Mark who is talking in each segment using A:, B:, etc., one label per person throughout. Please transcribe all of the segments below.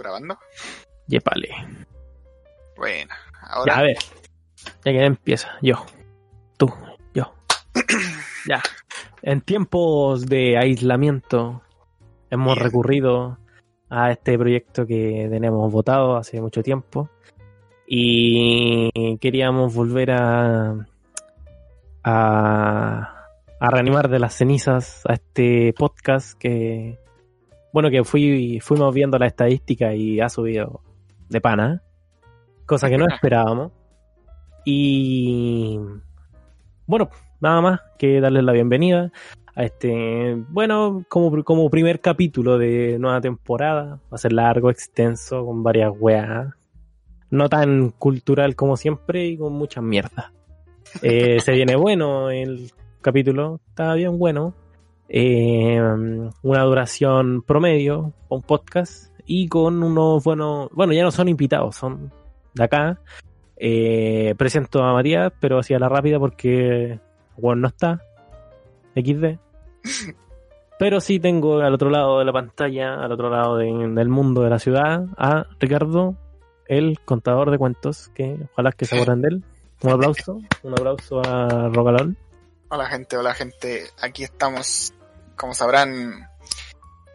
A: ¿Estamos grabando?
B: Yepale.
A: Bueno,
B: Ya,
A: ahora
B: a ver. Ya que empieza. Yo. Tú. Yo. ya. En tiempos de aislamiento hemos
A: Bien.
B: recurrido a este proyecto que tenemos votado hace mucho tiempo y queríamos volver a a, a reanimar de las cenizas a este podcast que bueno que fui fuimos viendo la estadística y ha subido de pana cosa que no esperábamos. Y bueno nada más que darles la bienvenida a este bueno como, como primer capítulo de nueva temporada. Va a ser largo extenso con varias weas. No tan cultural como siempre y con muchas mierdas. Eh, se viene bueno el capítulo, está bien bueno. Eh, una duración promedio, un podcast, y con unos buenos, bueno, ya no son invitados, son de acá. Eh, presento a Matías, pero así a la rápida porque bueno no está. XD. Pero sí tengo al otro lado de la pantalla, al otro lado de- del mundo de la ciudad, a Ricardo, el contador de cuentos, que ojalá que se acuerden de él. Un aplauso, un aplauso a Rocalón.
A: Hola gente, hola gente, aquí estamos. Como sabrán,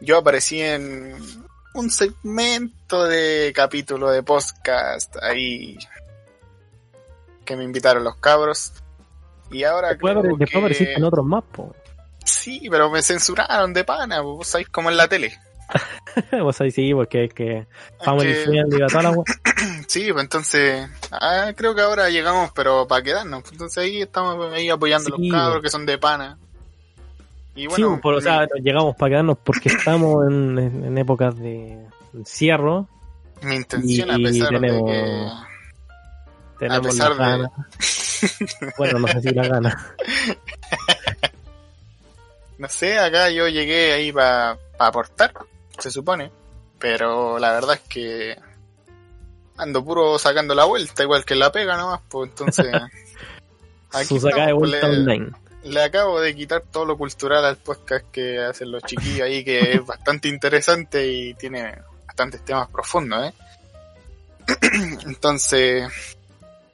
A: yo aparecí en un segmento de capítulo de podcast ahí que me invitaron los cabros. Y ahora
B: Después,
A: creo
B: después
A: que...
B: apareciste en otros más, po.
A: Sí, pero me censuraron de pana, vos sabéis como en la tele.
B: Vos ahí sí, porque es que Family
A: Que-
B: Friendly a toda la.
A: Sí, pues entonces, ah, creo que ahora llegamos, pero para quedarnos. Entonces ahí estamos ahí apoyando a
B: Sí,
A: los cabros
B: pues.
A: que son de pana. Y
B: Sí,
A: bueno,
B: por, o sea, llegamos para quedarnos porque estamos en, en- épocas de encierro.
A: mi intención a
B: y
A: pesar
B: tenemos-
A: de
B: Tenemos
A: pesar
B: las
A: de-
B: ganas. Bueno, no sé si las ganas.
A: que, no sé, acá yo llegué ahí para aportar, se supone. Pero la verdad es que ando puro sacando la vuelta, igual que la pega nomás, pues entonces... aquí
B: Su de vuelta online.
A: Le acabo de quitar todo lo cultural al podcast que hacen los chiquillos ahí, que es bastante interesante y tiene bastantes temas profundos, ¿eh? Entonces,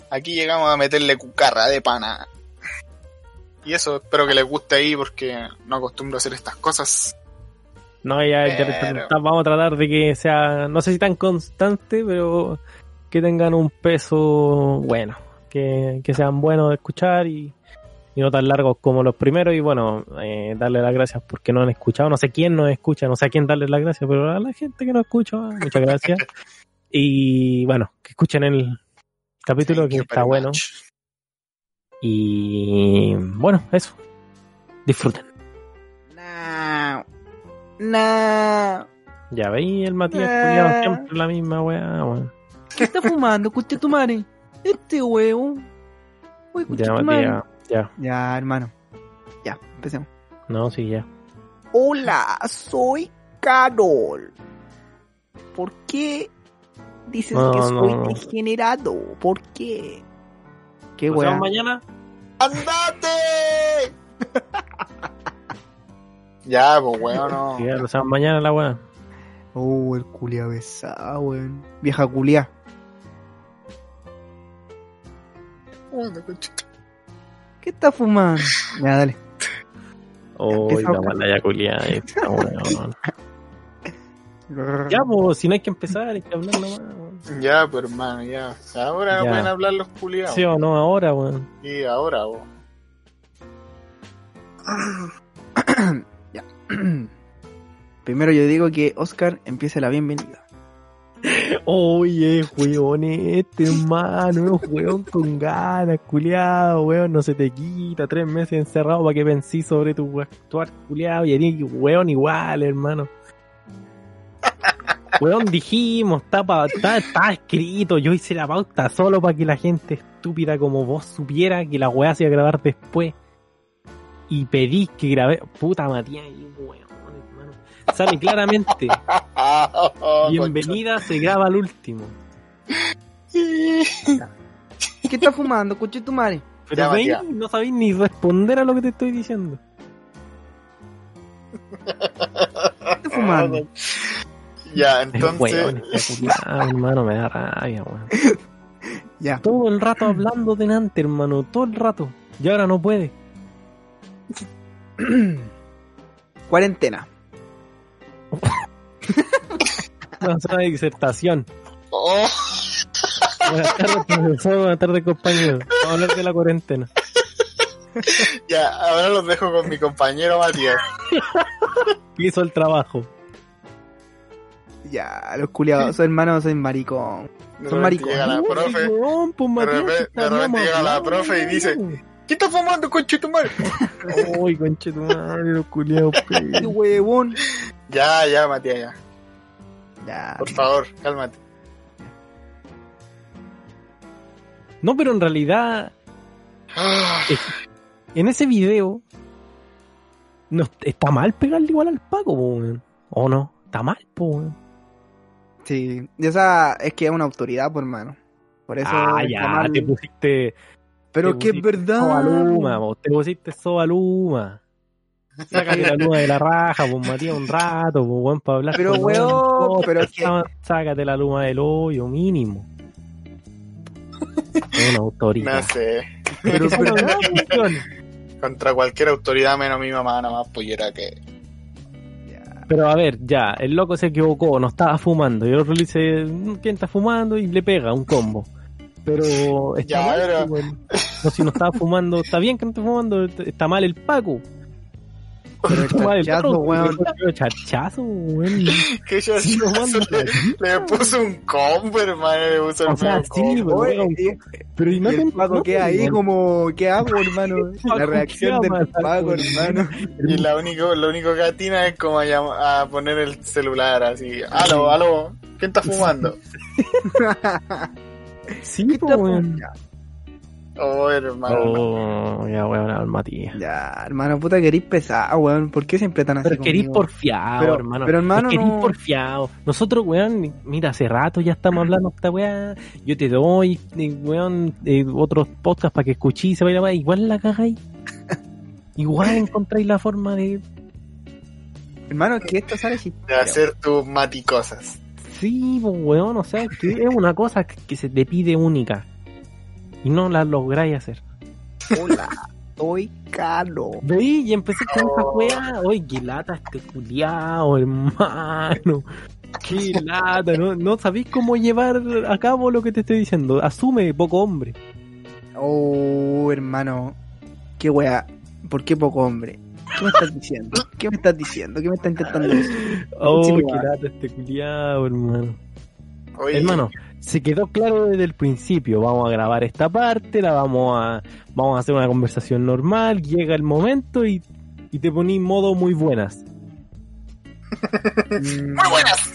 A: aquí llegamos a meterle cucarra de pana. Y eso espero que les guste ahí porque no acostumbro a hacer estas cosas.
B: No, ya,
A: Pero-
B: vamos a tratar de que sea, no sé si tan constante, pero que tengan un peso bueno, que, que sean buenos de escuchar y, y no tan largos como los primeros. Y bueno, eh, darle las gracias porque no han escuchado. No sé quién nos escucha, no sé a quién darle las gracias, pero a la gente que nos escucha, muchas gracias. y bueno, que escuchen el capítulo
A: Thank
B: que
A: you
B: está bueno.
A: much.
B: Y bueno, eso. Disfruten.
C: No. No.
B: Ya veis el Matías culiao, siempre la misma weá, weón.
C: ¿Qué está fumando, cuche tu madre? Este huevo. Uy,
B: Ya,
C: tu madre.
B: Matías, ya.
C: Ya, hermano. Ya, empecemos.
B: No, sí, ya.
C: Hola, soy Carol. ¿Por qué dices
B: No,
C: que soy
B: no.
C: degenerado? ¿Por qué? ¿Qué
B: vemos mañana?
A: ¡Andate! ya, pues weón, no.
B: Sí, ya, nos vemos mañana la weá.
C: Oh, el culia besado, weón. Vieja culia.
A: Bueno, conchita.
C: ¿Qué está fumando? Ya, dale.
B: Oh,
C: Empieza
B: la
C: a-
B: mala ya culiada esta, weón. Ya, pues, si no hay que empezar, hay que hablar nomás. weón.
A: Ya, pues hermano, ya. Ahora
B: Ya.
A: pueden hablar los culiados.
B: Sí o no, ahora, weón.
A: Y ahora, vos.
C: Primero yo digo que Oscar empiece la bienvenida.
B: Oye, weón, este hermano, weón con ganas, culiado, weón, no se te quita, tres meses encerrado para que pensís sobre tu actuar, culiado, y eres weón igual, hermano. weón, dijimos, está, pa- está, escrito, yo hice la pauta solo para que la gente estúpida como vos supiera que la weá se iba a grabar después. Y pedí que grabé, puta Matías, weón. Sale claramente, bienvenida se graba al último.
C: ¿Qué estás fumando, coche tu madre?
B: Pero
A: Ya,
B: veis, no sabéis ni responder a lo que te estoy diciendo.
C: ¿Qué estás fumando?
A: Ya,
B: Entonces... Hermano, me da rabia, weón.
C: Ya.
B: Todo el rato hablando delante, hermano, todo el rato. Y ahora no puede.
C: Cuarentena.
B: A hacer una disertación.
A: Oh,
B: Buenas tardes, profesor. Buenas tardes, compañero. Vamos a hablar de la cuarentena.
A: ya, ahora los dejo con mi compañero Matías.
B: ¿Qué hizo el trabajo?
C: Ya, los culiados, son hermanos, soy maricón. Son maricones.
A: llega la profe.
B: Pues, Matías,
A: repente-
B: si
A: de repente llega la profe y dice. ¿Qué estás fumando, conche tu madre?
B: Uy, conche tu madre, los culiados.
C: ¡Qué huevón!
A: Ya, ya, Matías, ya.
C: Ya.
A: Por favor, cálmate.
B: No, pero en realidad,
A: Ah,
B: en ese video, no, está mal pegarle igual al Paco, po, weón. ¿O no? Está mal, po, weón.
C: Sí. Y esa es que es una autoridad, por hermano. Por eso.
B: Ah, ya,
C: mal.
B: te pusiste
C: Pero
B: te
C: que es verdad.
B: Sobaluma, po, te pusiste sobaluma. Sácate la luma de la raja, pues Matías, un rato, pues weón, para hablar.
C: Pero, weón, pero es que-
B: Sácate la luma del hoyo, mínimo. Es una autoridad.
A: no sé.
C: Pero
B: Pero, weón,
A: Contra cualquier autoridad menos mi mamá, nada más pollera que.
C: Ya.
B: Pero a ver, ya, el loco se equivocó, no estaba fumando. Y el otro le dice, ¿quién está fumando? Y le pega un combo. Pero está
A: Ya,
B: mal,
A: pero-
B: pues. No, si no estaba fumando, está bien que no esté fumando, está mal el Paco.
C: Pero chachazo, weón.
B: Chachazo, weón.
A: Que
B: mando
A: le, le puso un combo, hermano. Le puso el
B: O sea, sí,
A: combo.
B: pero
C: el Paco queda ahí como, ¿qué hago, hermano? La reacción
B: ¿qué
C: del Paco, hermano.
A: Y la único, lo único que atina es como a, llam- a poner el celular así. Aló, aló. ¿Quién está fumando?
B: Sí,
C: ¿Qué
B: po,
C: está
B: weón.
A: Oh, hermano.
B: Oh, ya, weón, al Matías.
C: ya, hermano, puta, querís pesado, weón. ¿Por qué siempre tan así
B: Pero querís porfiado,
C: Pero-
B: hermano.
C: pero, hermano,
B: querís
C: no-
B: porfiado. Nosotros, weón, mira, hace rato ya estamos hablando de esta weá. Yo te doy, eh, weón, eh, otros podcasts para que se vaya weá. Igual la cagáis. Igual encontráis la forma de.
C: Hermano, es que esto sale si...
A: De hacer tus maticosas.
B: Sí, pues, weón, o sea, que es una cosa que se te pide única. Y no la lográis hacer.
C: Hola, estoy caro.
B: Veí y empecé con esa weá. Oye, qué lata este culiao, hermano. Qué lata, ¿no? No sabéis cómo llevar a cabo lo que te estoy diciendo. Asume, poco hombre.
C: Oh, hermano. Qué wea. ¿Por qué poco hombre? ¿Qué me estás diciendo? ¿Qué me estás diciendo? ¿Qué me estás intentando decir?
B: Oh, qué lata este culiao, hermano.
A: Oye,
B: Hermano, se quedó claro desde el principio. Vamos a grabar esta parte, la vamos a, vamos a hacer una conversación normal. Llega el momento y, y te poní modo muy buenas.
A: Muy buenas.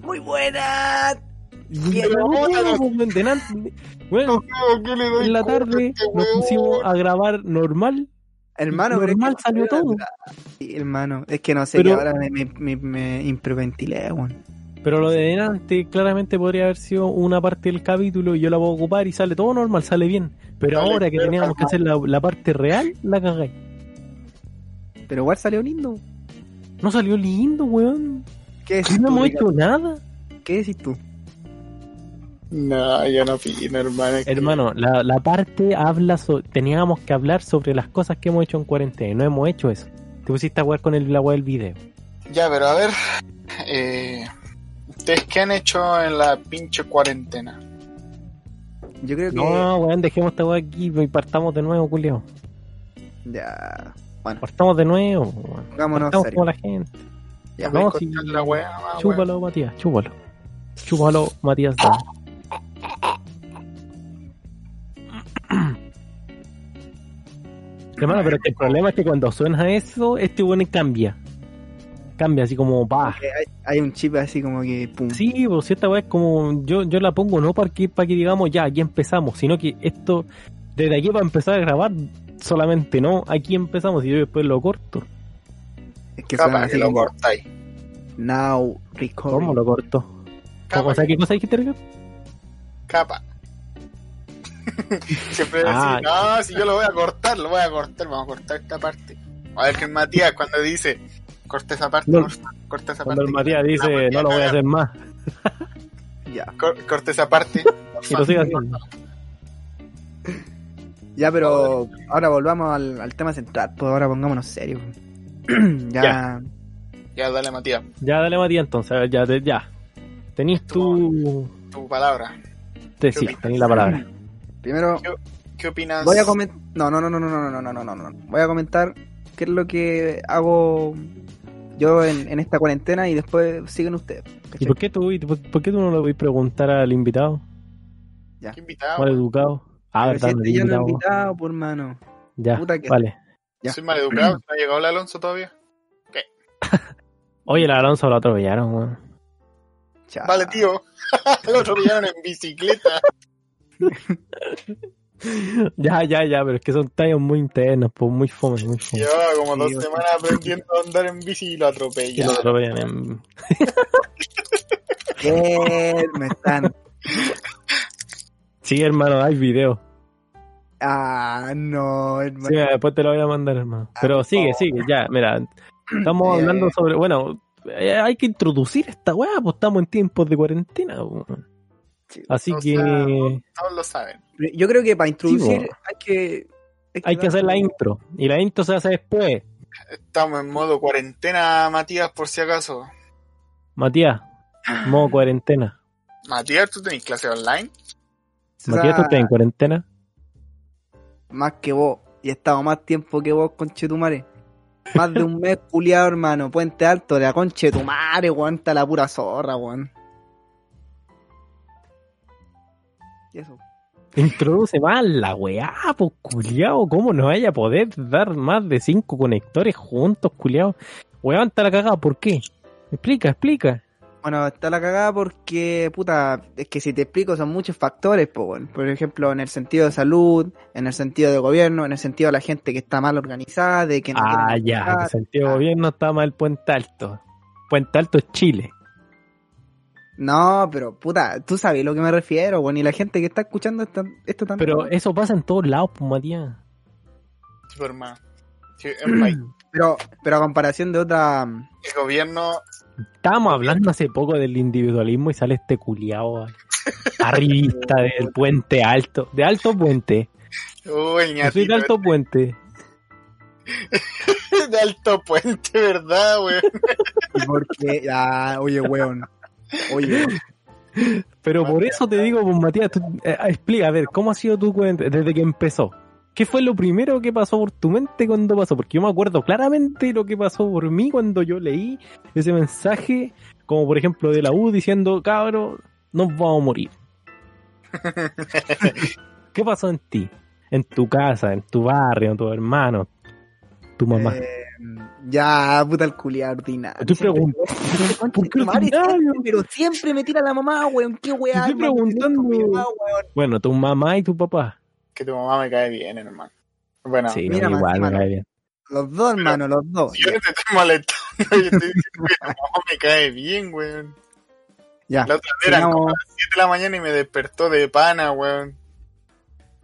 C: Muy buena.
B: Pero ahora, delante- Bueno,
A: ¿Qué le doy
B: en la tarde nos pusimos a grabar normal.
C: Hermano,
B: Normal salió todo.
C: Sí, hermano, es que no sé, que ahora me, me, me, me hiperventilé, weón.
B: Pero lo de delante claramente podría haber sido una parte del capítulo y yo la puedo ocupar y sale todo normal, sale bien. Pero
A: Sale
B: ahora que teníamos que hacer la, la parte real, la cagáis.
C: Pero igual salió lindo.
B: No salió lindo, weón.
C: ¿Qué decís
B: No
C: tú,
B: hemos hecho nada.
C: ¿Qué decís tú?
A: No, yo no opino, hermano.
B: Hermano, la, la parte habla so- teníamos que hablar sobre las cosas que hemos hecho en cuarentena. No hemos hecho eso. Te pusiste a jugar con el, la weá del video.
A: Ya, pero a ver. Eh, ¿Ustedes qué han hecho en la pinche cuarentena?
C: Yo creo que.
B: No, weón, dejemos esta weá aquí y partamos de nuevo, culiao.
C: Ya. Bueno,
B: Partamos de nuevo, weón.
C: pongámonos
B: Partamos como la gente.
C: Ya,
B: no,
A: contar la weá.
B: Chúpalo, Matías, chúpalo. Chúpalo, Matías. Hermano, pero es que el problema es que cuando suena eso, este weón cambia. Cambia así como pa.
C: Que Hay, hay un chip así como que pum.
B: Sí, pues si esta weá es como. Yo, yo la pongo no para que, para que digamos ya, aquí empezamos, sino que esto, desde aquí para empezar a grabar, solamente no, aquí empezamos y yo después lo corto.
C: Es que
A: Capaz
C: así
A: que lo cortáis.
C: now recording.
B: ¿Cómo lo corto? ¿Cómo,
A: Capaz,
B: ¿Sabes qué cosa dijiste, Ricardo?
A: capa. Siempre
B: Ah.
A: decís, no, si yo lo voy a cortar, lo voy a cortar, vamos a cortar esta parte. A ver que Matías cuando dice, corta esa parte,
B: No.
A: corta esa
B: Cuando
A: parte.
B: el Matías dice no lo voy a hacer más
C: Ya.
A: Cor- corta esa parte.
B: y lo sigue haciendo.
C: Ya, pero ahora volvamos al, al tema central, pues ahora pongámonos serios. ya,
B: Ya.
A: Ya, dale Matías,
B: Ya, dale Matías entonces, a ver, ya, te- ya. Tenís tu.
A: tu palabra.
B: Te,
A: ¿Qué
B: sí, tenís la palabra.
C: primero
A: ¿Qué opinas?
C: voy a comentar. No, no, no, no, no, no, no, no, no, no, no. Voy a comentar qué es lo que hago yo en, en esta cuarentena y después siguen ustedes.
B: ¿Y por qué tú, y por, por qué tú no le voy a preguntar al invitado?
A: ¿Qué invitado?
B: Mal educado. Ah,
C: Pero
B: verdad,
C: si este ya
B: invitado.
C: invitado, por mano.
B: Ya,
C: puta que-
B: vale.
C: Ya.
A: Soy mal educado, ¿no ha llegado el Alonso todavía?
B: Oye, el Alonso lo atropellaron, weón.
C: Chao.
A: Vale, tío. Lo atropellaron en bicicleta.
B: Ya, ya, ya, pero es que son tallos muy internos, pues muy fome, muy fome.
A: Llevaba como dos
C: Sí,
A: semanas aprendiendo a andar en bici y lo
B: Y atropellan en...
C: ¿Qué? Me están.
B: Sí, hermano, hay video.
C: Ah, no, hermano.
B: Sí, después te lo voy a mandar, hermano. Pero sigue, sigue, ya, mira. Estamos
C: Eh.
B: hablando sobre, bueno, eh, hay que introducir esta weá, pues estamos en tiempos de cuarentena. Así
A: O
B: que
A: sea, Todos lo saben.
C: Yo creo que para introducir
B: Sí,
C: hay que.
B: hay que hacer la intro. Y la intro se hace después.
A: Estamos en modo cuarentena, Matías, por si acaso.
B: Matías, modo cuarentena.
A: Matías, ¿tú tenés clase online?
B: Matías, ¿tú estás en cuarentena?
C: Más que vos. Y he estado más tiempo que vos, conchetumare. Más de un mes culiado, hermano. Puente Alto, de la conchetumare, weón. Está la pura zorra, weón. Y eso.
B: Introduce más la weá, pues culiao. ¿Cómo no vaya a poder dar más de cinco conectores juntos, culiao? Weón, está la cagada, ¿por qué? Explica, explica.
C: Bueno, está la cagada porque, puta, es que si te explico son muchos factores, po. Por ejemplo, en el sentido de salud, en el sentido de gobierno, en el sentido de la gente que está mal organizada, de que no
B: Ah, ya,
C: trabajar.
B: el sentido de gobierno está mal Puente Alto. Puente Alto es Chile.
C: No, pero, puta, tú sabes lo que me refiero, weón. Y la gente que está escuchando esto, esto también.
B: Pero eso pasa en todos lados, pues, Matías.
A: Sí, por. Sí.
C: Pero, pero a comparación de otra.
A: El gobierno.
B: Estábamos hablando hace poco del individualismo y sale este culiao arribista del Puente Alto. De Alto Puente.
A: Uy,
B: Yo soy de Alto Puente.
A: este de alto puente, ¿verdad, weón?
C: y Porque. Ah, oye, weón. Oye.
B: Pero por eso te digo, pues Matías, tú, eh, explica, a ver, ¿cómo ha sido tu cuenta desde que empezó? ¿Qué fue lo primero que pasó por tu mente cuando pasó? Porque yo me acuerdo claramente lo que pasó por mí cuando yo leí ese mensaje, como por ejemplo de la U diciendo, cabro, nos vamos a morir. ¿Qué pasó en ti? En tu casa, en tu barrio, en tu hermano, tu mamá.
C: Eh, ya, puta el culiado ordinario.
B: Estoy preguntando.
C: Siempre-
B: ¿Por qué
C: Tu madre
B: ordinario?
C: siempre, pero siempre me tira la mamá, weón. Qué weá.
B: Estoy preguntando.
C: mamá, weón.
B: Bueno, tu mamá y tu papá.
A: Que tu mamá me cae bien, hermano. Bueno,
B: sí,
C: mira,
B: igual me cae bien.
C: Los dos, hermano, los dos.
A: yo no te estoy molestando, yo estoy diciendo que tu mamá me cae bien, weón.
C: Ya.
A: La otra vez eran como las 7 de la mañana y me despertó de pana, weón.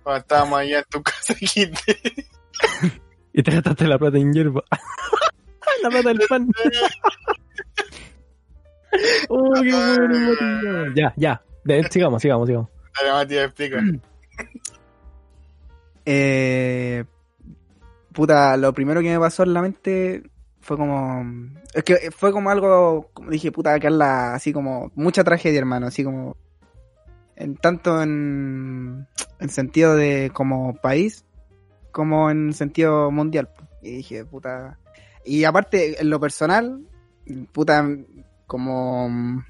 A: Cuando estábamos allá en tu casa, quité.
B: Y te gastaste la plata en hierba. la plata del pan. oh, qué bueno, Matías. Ya, ya. De- sigamos, sigamos, sigamos.
A: Dale, Matías, explica.
C: Eh, puta, lo primero que me pasó en la mente fue como. Es que fue como algo. Como dije, puta, Carla, así como. Mucha tragedia, hermano, así como. En, tanto en. En sentido de como país, como en sentido mundial. Y dije, puta. Y aparte, en lo personal, puta, como.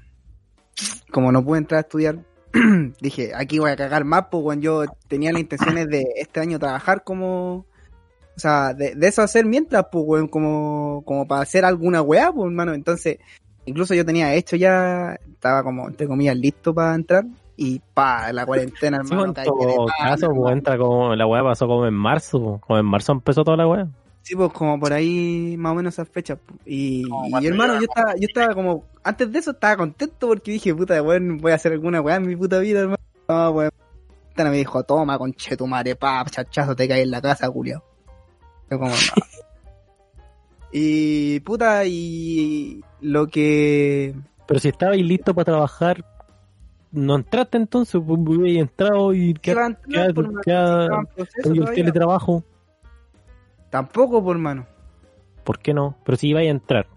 C: Como no pude entrar a estudiar, dije, aquí voy a cagar más, pues, weón. Yo tenía las intenciones de este año trabajar como, O sea, de, eso hacer mientras, pues, weón, como, como para hacer alguna weá, pues, hermano. Entonces, incluso yo tenía hecho ya, estaba como, entre comillas, listo para entrar. Y pa, la cuarentena,
B: Sí,
C: hermano.
B: en
C: caí de
B: todo caso, pues,
C: hermano.
B: entra como, la weá pasó como en marzo, po. como en marzo empezó toda la weá.
C: Sí, pues como por ahí más o menos esas fechas. pues. Y, hermano, yo estaba, yo estaba como, antes de eso estaba contento porque dije, puta, weón, voy a hacer alguna weá en mi puta vida, hermano. No, weón. Me dijo, toma, conchetumare, pa, chachazo, te caes en la casa, culiao. Yo como, no. Y, puta, y lo que...
B: Pero si estabais listo para trabajar, no entraste entonces, pues hubierais entrado y
C: ¿Qué va a
B: quedaste
C: entrar, por mano?
B: queda-
C: Estaba en
B: con el teletrabajo.
C: Tampoco, por mano.
B: ¿Por qué no? Pero si ibais a entrar.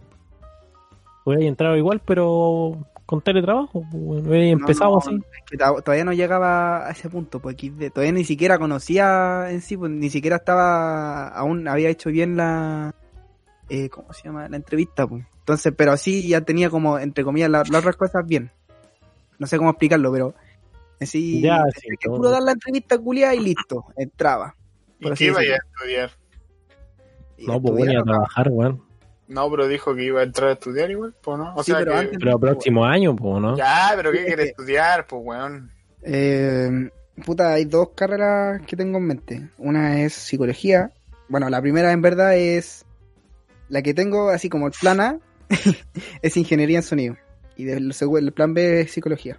B: Hubierais entrado igual, pero con teletrabajo. pues, Hubierais
C: No,
B: empezado
C: no,
B: así.
C: es que to- todavía no llegaba a ese punto, pues XD. Todavía ni siquiera conocía en sí, pues ni siquiera estaba, aún había hecho bien la, eh, ¿cómo se llama? La entrevista, pues. Entonces, pero así ya tenía como, entre comillas, la- las otras cosas bien. No sé cómo explicarlo, pero así,
B: Ya, sí,
C: que
B: todo.
C: puro dar la entrevista culiada y listo, entraba.
A: ¿Y qué iba a estudiar?
B: No, pues voy a trabajar, weón.
A: No, pero dijo que iba a entrar a estudiar igual, pues no. O
C: Sí,
A: sea
C: pero
A: que...
C: antes-
B: Pero próximo año, pues, ¿no?
A: Ya, pero ¿qué
C: Sí,
A: quiere
C: que-
A: estudiar, pues weón?
C: Eh, puta, hay dos carreras que tengo en mente. Una es psicología. Bueno, la primera en verdad es la que tengo así como el plan A es ingeniería en sonido. Y del el plan B es psicología.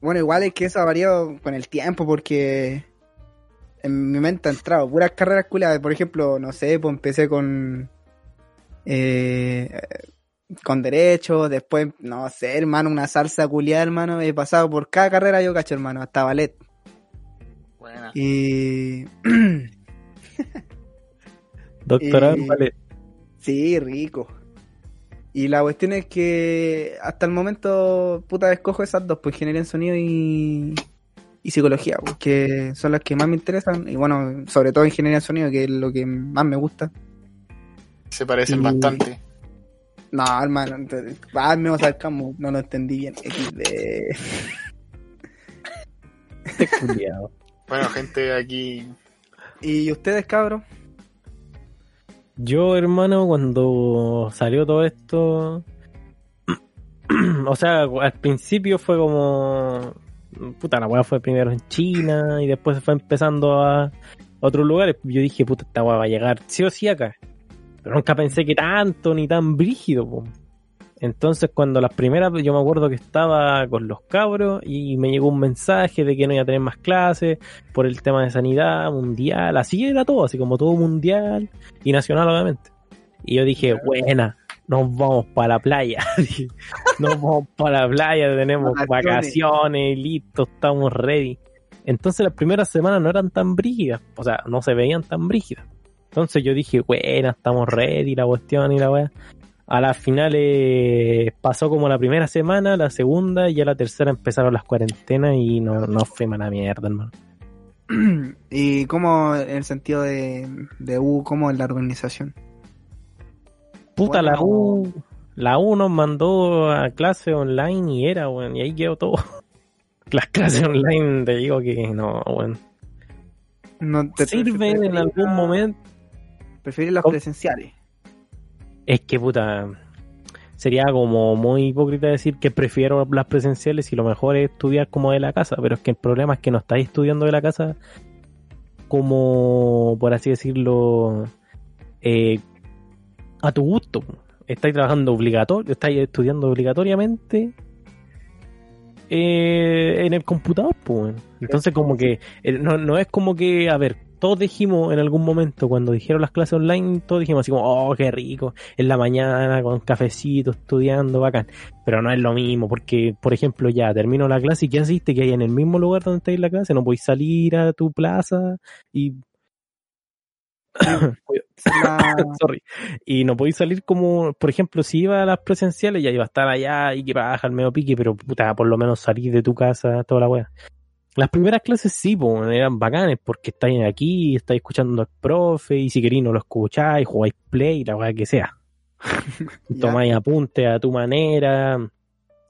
C: Bueno, igual es que eso ha variado con el tiempo porque en mi mente han entrado puras carreras culiadas. Por ejemplo, no sé, pues empecé con eh, con derecho, después, no sé, hermano, una salsa culiada, hermano, he pasado por cada carrera yo cacho, hermano, hasta ballet.
A: Buena.
C: Y
B: Doctorado
C: Y-
B: en ballet.
C: sí, rico. Y la cuestión es que hasta el momento, puta, escojo esas dos, pues ingeniería en sonido y, y psicología, porque son las que más me interesan. Y bueno, sobre todo ingeniería en sonido, que es lo que más me gusta.
A: Se parecen
C: Y-
A: bastante.
C: No, hermano, entonces, ah, me vas al campo, no lo entendí bien. XD.
B: Este.
A: Bueno, gente, aquí...
C: ¿Y ustedes, cabros?
B: Yo, hermano, cuando salió todo esto, o sea, al principio fue como, puta, la weá fue primero en China y después se fue empezando a otros lugares. Yo dije, puta, esta weá va a llegar sí o sí acá. Pero nunca pensé que tanto ni tan brígido. Entonces, cuando las primeras, yo me acuerdo que estaba con los cabros y me llegó un mensaje de que no iba a tener más clases por el tema de sanidad mundial, así era todo, así como todo mundial y nacional, obviamente. Y yo dije, buena, nos vamos para la playa. Nos vamos para la playa, tenemos
C: Vacaciones.
B: vacaciones, listo, estamos ready. Entonces las primeras semanas no eran tan brígidas, o sea, no se veían tan brígidas. Entonces yo dije, buena, estamos ready, la cuestión y la weá. A las finales pasó como la primera semana, la segunda y ya la tercera empezaron las cuarentenas y no, no fue mala mierda, hermano.
C: ¿Y cómo en el sentido de, de U, cómo en la organización?
B: Puta, la. U, la U nos mandó a clase online y era, weón, y ahí quedó todo. Las clases online, te digo que no, weón.
C: No te
B: Sirven en algún momento.
C: Preferir las presenciales.
B: Es que, puta, sería como muy hipócrita decir que prefiero las presenciales y lo mejor es estudiar como de la casa, pero es que el problema es que no estáis estudiando de la casa como, por así decirlo, eh, a tu gusto. Estáis trabajando obligatorio, estáis estudiando obligatoriamente eh, en el computador, pues. Entonces, como que eh, no, no es como que, a ver, todos dijimos en algún momento, cuando dijeron las clases online, todos dijimos así como, oh, qué rico, en la mañana con cafecito, estudiando, bacán. Pero no es lo mismo, porque, por ejemplo, ya termino la clase y ¿qué hiciste? Que hay en el mismo lugar donde estáis la clase, no podéis salir a tu plaza y
C: La-
B: Sorry. Y no podéis salir como, por ejemplo, si iba a las presenciales, ya iba a estar allá y que baja el medio pique, pero puta, por lo menos salir de tu casa, toda la wea. Las primeras clases sí, po, eran bacanes, porque estáis aquí, estáis escuchando al profe, y si queréis no lo escucháis, jugáis play, la wea que sea. Tomáis apuntes a tu manera.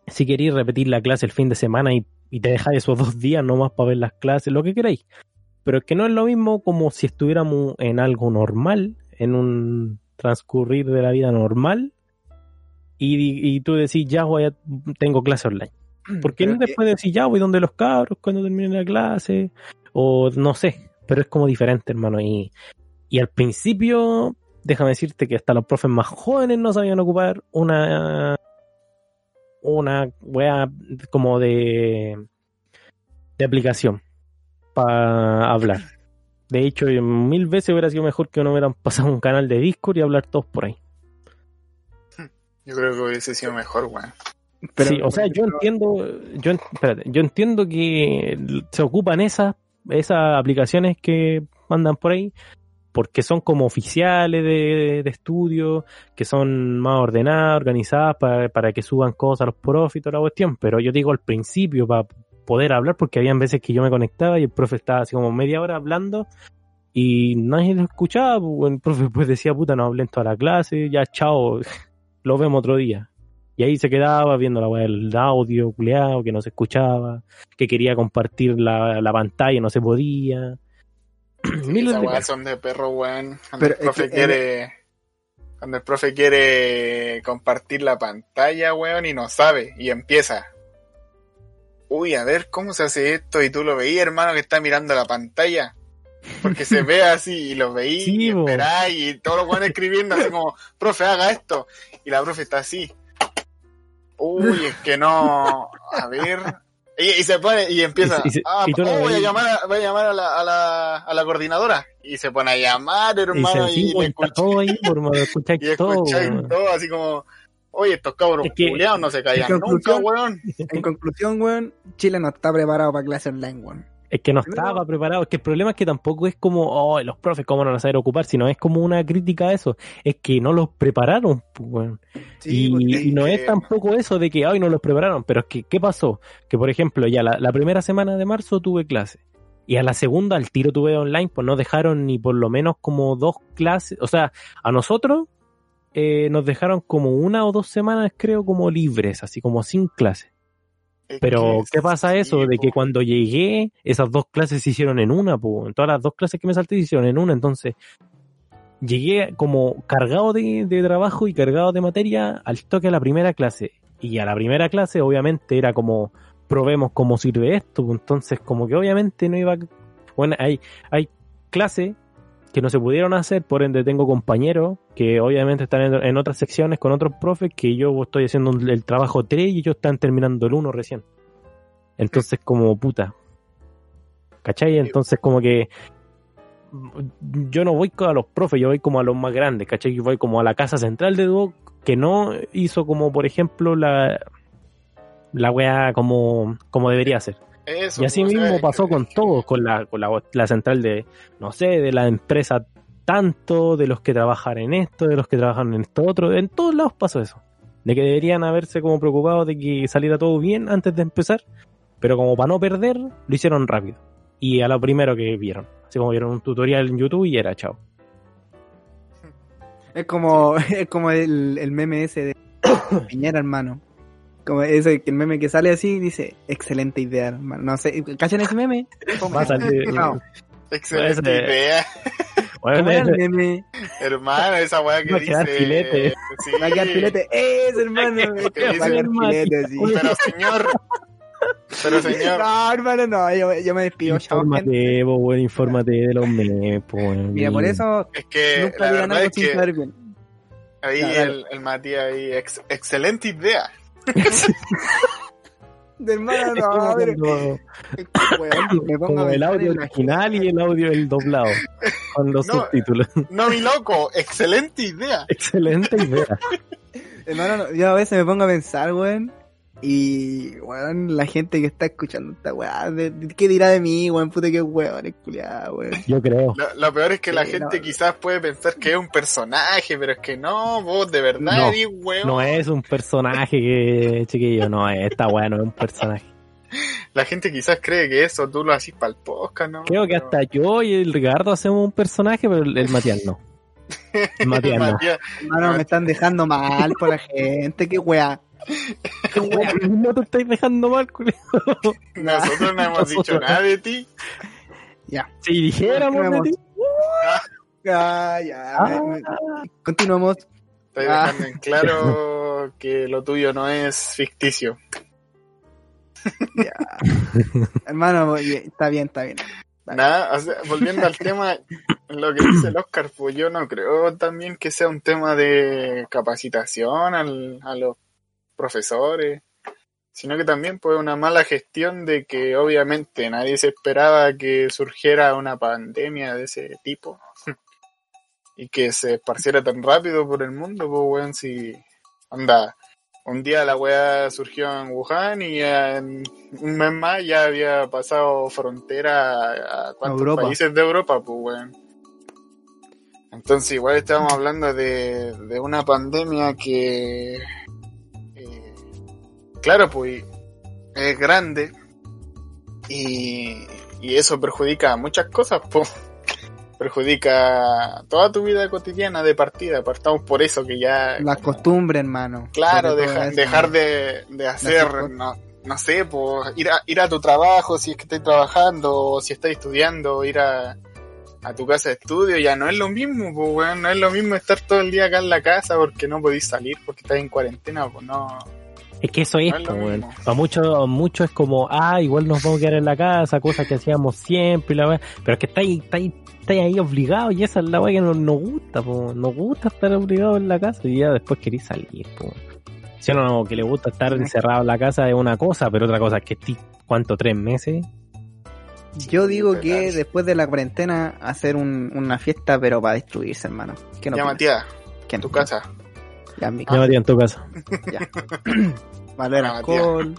B: Si queréis repetir la clase el fin de semana y, y te dejáis esos dos días nomás para ver las clases, lo que queráis. pero es que no es lo mismo como si estuviéramos en algo normal, en un transcurrir de la vida normal, y, y tú decís, ya voy a, tengo clase online. ¿Por qué no
C: que-
B: después decir, ya voy donde los cabros cuando termine la clase? O no sé, pero es como diferente, hermano. Y, y al principio, déjame decirte que hasta los profes más jóvenes no sabían ocupar una una wea como de de aplicación para hablar. De hecho, mil veces hubiera sido mejor que no hubieran pasado un canal de Discord y hablar todos por ahí.
A: Yo creo que hubiese sido mejor, weón.
C: Pero-
B: sí, o sea, yo entiendo, yo, espérate, yo entiendo que se ocupan esas, esas aplicaciones que mandan por ahí, porque son como oficiales de, de estudio, que son más ordenadas, organizadas para, para que suban cosas a los profes y toda la cuestión, pero yo digo al principio para poder hablar, porque habían veces que yo me conectaba y el profe estaba así como media hora hablando y nadie lo escuchaba, pues, el profe pues decía, puta, no hablen toda la clase, ya chao, lo vemos otro día. Y ahí se quedaba viendo la del audio, culeado, que no se escuchaba, que quería compartir la, la pantalla y no se podía. Miles de
A: weas
B: cosas.
A: son de perro, weón. Cuando
C: Pero
A: el
C: es
A: profe
C: que-
A: quiere. Cuando el profe quiere compartir la pantalla, weón, y no sabe, y empieza. Uy, a ver, ¿cómo se hace esto? Y tú lo veías, hermano, que está mirando la pantalla. Porque se ve así, y lo veí,
B: Sí,
A: y
B: bo.
A: esperáis, y todos los weones escribiendo así como, profe, haga esto. Y la profe está así. Uy, es que no. A ver. Y, y se pone, y empieza.
B: Y se-
A: ah,
B: y lo
A: oh, voy a llamar, a, voy a, llamar a, la, a, la, a la coordinadora. Y se pone a llamar, hermano, y,
B: está
A: escucha-
B: todo ahí, por mano, escucháis
A: y
B: todo.
A: escucháis todo, así como. Oye, estos cabros
B: Es que-
A: culiados no se callan
C: en
A: nunca,
C: conclusión-
A: weón.
C: En conclusión, weón, Chile no está preparado para clase online, weón.
B: Es que no estaba preparado. Es que el problema es que tampoco es como, oh, los profes, ¿cómo no van a saber ocupar? Sino es como una crítica a eso. Es que no los prepararon, pues, weón. y, no
A: es
B: tampoco eso de que, ay, no los prepararon. Pero es que, ¿qué pasó? Que, por ejemplo, ya la, la primera semana de marzo tuve clase. Y a la segunda, al tiro tuve online, pues no dejaron ni por lo menos como dos clases. O sea, a nosotros eh, nos dejaron como una o dos semanas, creo, como libres, así como sin clase. Pero, ¿qué pasa eso? De que cuando llegué, esas dos clases se hicieron en una, pues. Todas las dos clases que me salté se hicieron en una, entonces llegué como cargado de, de trabajo y cargado de materia al toque a la primera clase. Y a la primera clase, obviamente, era como, probemos cómo sirve esto, entonces como que obviamente no iba... Bueno, hay, hay clases que no se pudieron hacer, por ende tengo compañeros que obviamente están en, en otras secciones con otros profes que yo estoy haciendo el trabajo 3 y ellos están terminando el 1 recién. Entonces como puta. ¿Cachai? Entonces como que yo no voy a los profes, yo voy como a los más grandes, ¿cachai? Yo voy como a la casa central de Duoc que no hizo como por ejemplo la la wea como, como debería ser.
A: Eso,
B: Y así mismo
A: es
B: pasó
A: que-
B: con todos, con la, con la, la central de, no sé, de la empresa tanto, de los que trabajan en esto, de los que trabajan en esto otro, en todos lados pasó eso. De que deberían haberse como preocupados de que saliera todo bien antes de empezar, pero como para no perder, lo hicieron rápido. Y a lo primero que vieron. Así como vieron un tutorial en YouTube y era chao.
C: Es como, es como el, el meme ese de Piñera, hermano. Como ese que el meme que sale así dice, excelente idea, hermano. No sé, ¿cachan ese meme?
B: Va a salir-
C: No.
A: Excelente
B: Ese-
A: idea,
B: Bueno,
C: ¿Cómo era el meme?
A: hermano, esa weá que
B: Va a quedar
A: dice.
B: filete.
A: Sí.
C: Va a quedar filete. ¡Es, hermano! Va a quedar filete, sí.
A: Pero señor, pero señor,
C: No, hermano, no, yo, yo me despido,
B: infórmate, po, weón, infórmate de los memes.
C: Mira, por eso
A: es que
C: nunca
A: la
C: digan
A: verdad
C: algo
A: es
C: sin
A: que
C: saber bien.
A: ahí el, el Matías ahí, ex- excelente idea.
C: De
B: como
C: no, weón, me pongo
B: como el audio original y el audio el doblado con los
A: No.
B: subtítulos.
A: No, mi loco, excelente idea.
B: Excelente idea.
C: Hermano, no, yo a veces me pongo a pensar, weón. Y, weón, la gente que está escuchando esta weá, ¿qué dirá de mí, weón? Puta que weón, es culiado, weón.
B: Yo creo.
A: Lo, lo peor es que la gente
C: no.
A: quizás puede pensar que es un personaje, pero es que no, vos de verdad
B: No,
A: eres weón.
B: No es un personaje que, chiquillo, no, esta weá no es un personaje.
A: La gente quizás cree que eso tú lo haces para el podcast, ¿no?
B: Creo que
A: Pero-
B: hasta yo y el Ricardo hacemos un personaje, pero el, el Matías no. El Matías no.
A: Matías,
C: Hermano, me están dejando mal por la gente, qué weá.
B: No te estáis dejando mal, culiao.
A: nosotros no hemos dicho nada de ti.
C: Ya.
B: Si dijéramos de ti,
C: Ya, ya.
B: Ah.
C: me- Continuamos.
A: Estoy
C: Ah.
A: dejando en claro que lo tuyo no es ficticio.
C: Ya. Hermano, está bien, está bien.
A: Nada, o sea, volviendo al tema, lo que dice el Oscar, pues yo no creo también que sea un tema de capacitación al- a los profesores, sino que también pues una mala gestión de que obviamente nadie se esperaba que surgiera una pandemia de ese tipo y que se esparciera tan rápido por el mundo, pues weón, si anda, un día la weá surgió en Wuhan y en un mes más ya había pasado frontera a, cuántos
C: Europa.
A: países de Europa, pues weón. Entonces igual estamos hablando de, de una pandemia que, claro, pues es grande y, y eso perjudica muchas cosas, pues. Perjudica toda tu vida cotidiana de partida. Partamos por eso que ya
C: Las costumbres, hermano.
A: Claro, deja-
C: eso.
A: dejar de, de hacer, no, no sé, pues, ir a, ir a tu trabajo si es que estás trabajando, o si estás estudiando, ir a, a tu casa de estudio, ya no es lo mismo, pues, weón, no es lo mismo estar todo el día acá en la casa porque no podís salir, porque estás en cuarentena, pues no.
B: Es que eso es,
A: No es.
B: Para muchos mucho es como, ah, igual nos vamos a quedar en la casa, cosas que hacíamos siempre, y la weá. Pero es que estáis estáis estáis ahí obligados y esa es la weá que nos, nos gusta, po. Nos gusta estar obligados en la casa y ya después queréis salir, po. Si a uno que le gusta estar
C: Sí.
B: encerrado en la casa es una cosa, pero otra cosa es que estés, ¿cuánto? ¿Tres meses?
C: Yo digo que después de la cuarentena hacer un- una fiesta, pero para destruirse, hermano. ¿Qué no
A: ya? Matías,
C: ¿Qué
A: tu casa.
C: Ya, mi
B: Ya, Matías, en tu casa.
C: Alcohol.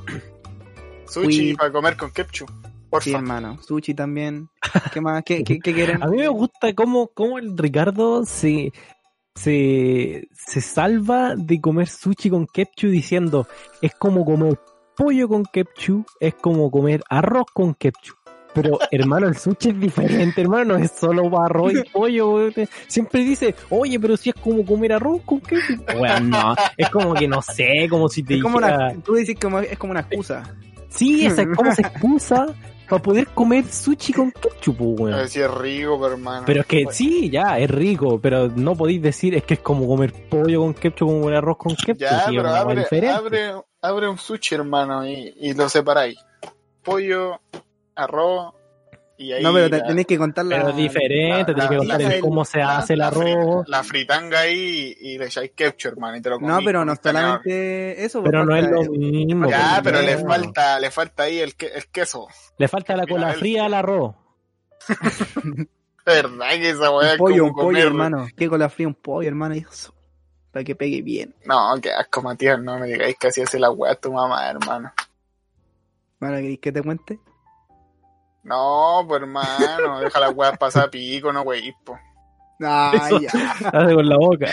A: Sushi
C: Uy.
A: para comer con ketchup.
C: Sí,
A: Porfa.
C: hermano. Sushi también. ¿Qué más? ¿Qué, qué, qué quieren?
B: A mí me gusta cómo, cómo el Ricardo se, se, se salva de comer sushi con ketchup diciendo es como comer pollo con ketchup, es como comer arroz con ketchup. Pero hermano, el sushi es diferente, hermano, no es solo arroz y pollo. weón. Siempre dice, oye, pero si es como comer arroz con ketchup. Weón, no, es como que no sé, como si te
C: Es como
B: dijera...
C: una, tú dices como, es como una excusa.
B: Sí, esa es como se excusa para poder comer sushi con ketchup,
A: A
B: weón.
A: ver si es rico, pero hermano.
B: Pero es que sí, ya, es rico, pero no podéis decir es que es como comer pollo con ketchup, como comer arroz con ketchup.
A: Ya,
B: sí, es
A: pero abre,
B: diferente.
A: abre, abre un sushi, hermano, y, y lo separáis. Pollo, arroz, y ahí...
C: No, pero te-
A: la-
C: tenés que contar la...
B: Pero es diferente,
A: la-
B: tenés que contar el cómo se
A: la-
B: hace el arroz.
A: La fritanga ahí y le echáis ketchup, hermano, y te lo
C: No,
A: comís
C: pero
A: con
C: no solamente eso.
B: Pero no es lo mismo.
A: Ya,
B: pues,
A: pero le falta, le falta ahí el, que- el queso.
B: Le falta la cola fría al arroz.
A: ¿Verdad que esa weá
C: pollo, un pollo, hermano. ¿Qué con la fría? Un pollo, hermano. eso, Para que pegue bien.
A: No, qué asco, Matías, no me digáis que así hace la weá tu mamá, hermano.
C: Bueno, ¿querés que te cuente?
A: No, pues hermano, deja la weá pasar pico, no wey, po.
C: Ay,
B: Eso.
C: ya.
B: Hace con la boca.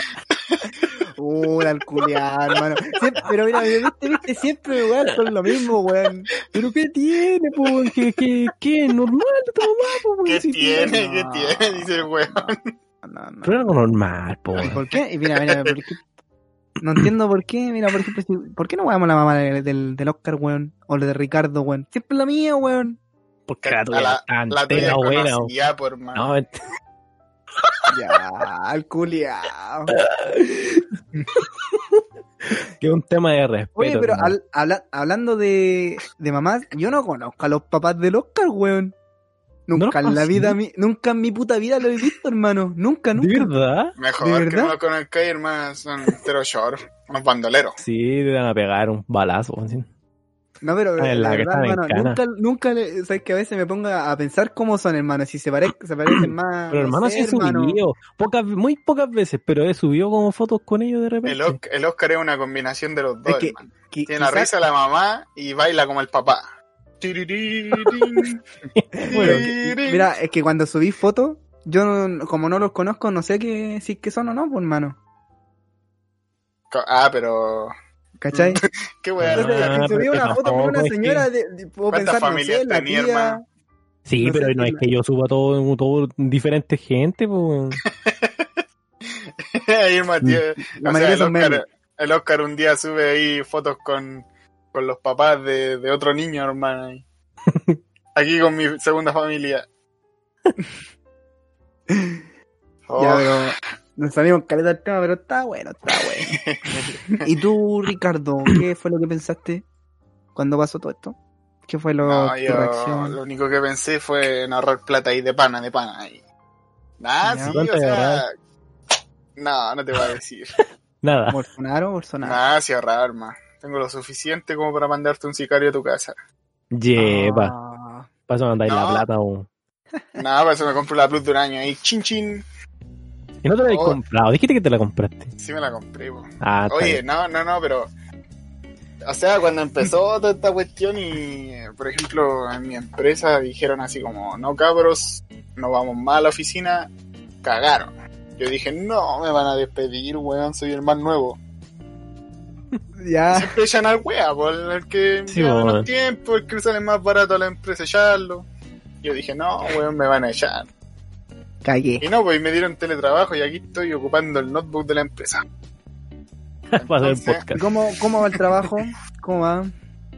C: Uh, la culiada, hermano. Siempre- pero mira, viste, viste, siempre weón con lo mismo, weón.
B: ¿Pero qué tiene, po? weón? ¿Qué, qué, qué? Normal de tu mamá, po, weón,
A: ¿Qué
B: si
A: tiene? ¿Qué tiene? Dice el weón.
C: No, no.
B: Pero algo normal, po.
C: ¿Por qué? Y mira, mira, ¿por qué? No entiendo por qué, mira, por ejemplo, si- ¿por qué no weamos la mamá del, del, del Oscar, weón? O la de Ricardo, weón. Siempre la mía, weón.
B: Porque la
A: A
B: tuya
A: la,
B: entera buena.
A: conocía, pues hermano.
B: No,
C: Ya, el culiao.
B: que es un tema de respeto.
C: Oye, pero al- habla- hablando de, de mamás, yo no conozco a los papás del Oscar, weón. Nunca
B: ¿No
C: en la vida, mi- nunca en mi puta vida lo he visto, hermano. Nunca,
B: ¿De
C: nunca.
B: verdad?
A: Mejor
C: ¿De
A: que
C: verdad?
A: no lo conozcáis, hermano, son entero short, unos bandoleros.
B: Sí, te van a pegar un balazo. así.
C: No, pero
B: Ah, la
C: la
B: que
C: verdad, hermano, nunca, nunca, le- sabes que a veces me pongo a pensar cómo son, hermano, si se, pare- se parecen más.
B: Pero
C: no
B: hermano, sí subido. Pocas, muy pocas veces, pero he subido como fotos con ellos de repente.
A: El, Osc- el Oscar es una combinación de los dos,
C: Es que-
A: hermano.
C: Qui-
A: Tiene la risa la mamá y baila como el papá.
C: Bueno, mira, es que cuando subí fotos, yo no- como no los conozco, no sé qué, si es que son o no, pues, hermano.
A: Ah, pero...
C: ¿Cachai?
A: Qué weá,
C: Entonces,
B: Ah,
C: si subí una foto con una señora, de, de- puedo
A: ¿Cuántas
C: pensar, no
A: familias
C: sé, la
A: tenía,
C: tía.
A: hermano?
B: Sí,
C: no sé
B: pero no es
C: la-
B: que yo suba todo, todo diferente gente, pues.
A: Ahí el Matías...
C: La
A: o sea, el. Oscar, el Oscar un día sube ahí fotos con, con los papás de, de otro niño, hermano. ahí. Aquí con mi segunda familia. Oh,
C: Ya, pero nos salimos caleta del tema, pero está bueno, está bueno. ¿Y tú, Ricardo, qué fue lo que pensaste cuando pasó todo esto? ¿Qué fue lo,
A: no, yo
C: reacción?
A: lo único que pensé fue en ahorrar plata ahí de pana, de pana. Ahí. Nada, sí,
B: ¿Cuánto
A: o sea... No, no te voy a decir.
B: Nada.
C: ¿Bolsonaro o Bolsonaro?
A: Nada, si ahorrar más. Tengo lo suficiente como para mandarte un sicario a tu casa.
B: Lleva.
C: Ah,
B: Para eso mandáis la
A: No.
B: plata o.
A: Nada, para eso me compro la Plus de un año ahí. Chin chin.
B: No te la habéis
A: Oh.
B: comprado. Dijiste que te la compraste.
A: Sí me la compré, po.
B: Ah,
A: Oye, no, no, no, pero. O sea, cuando empezó toda esta cuestión y, por ejemplo, en mi empresa dijeron así como, no cabros, no vamos más a la oficina, cagaron. Yo dije, no, me van a despedir, weón, soy el más nuevo.
C: ya,
A: Siempre echan al wea, por el que
B: Sí,
A: lleva
B: weón.
A: menos tiempo, el que le sale más barato a la empresa echarlo. Yo dije, no, weón, me van a echar.
C: Cagué.
A: Y no, pues me dieron teletrabajo y aquí estoy ocupando el notebook de la empresa.
B: Para hacer el
A: Entonces,
C: ¿Y
B: podcast.
C: cómo, cómo va el trabajo? ¿Cómo va?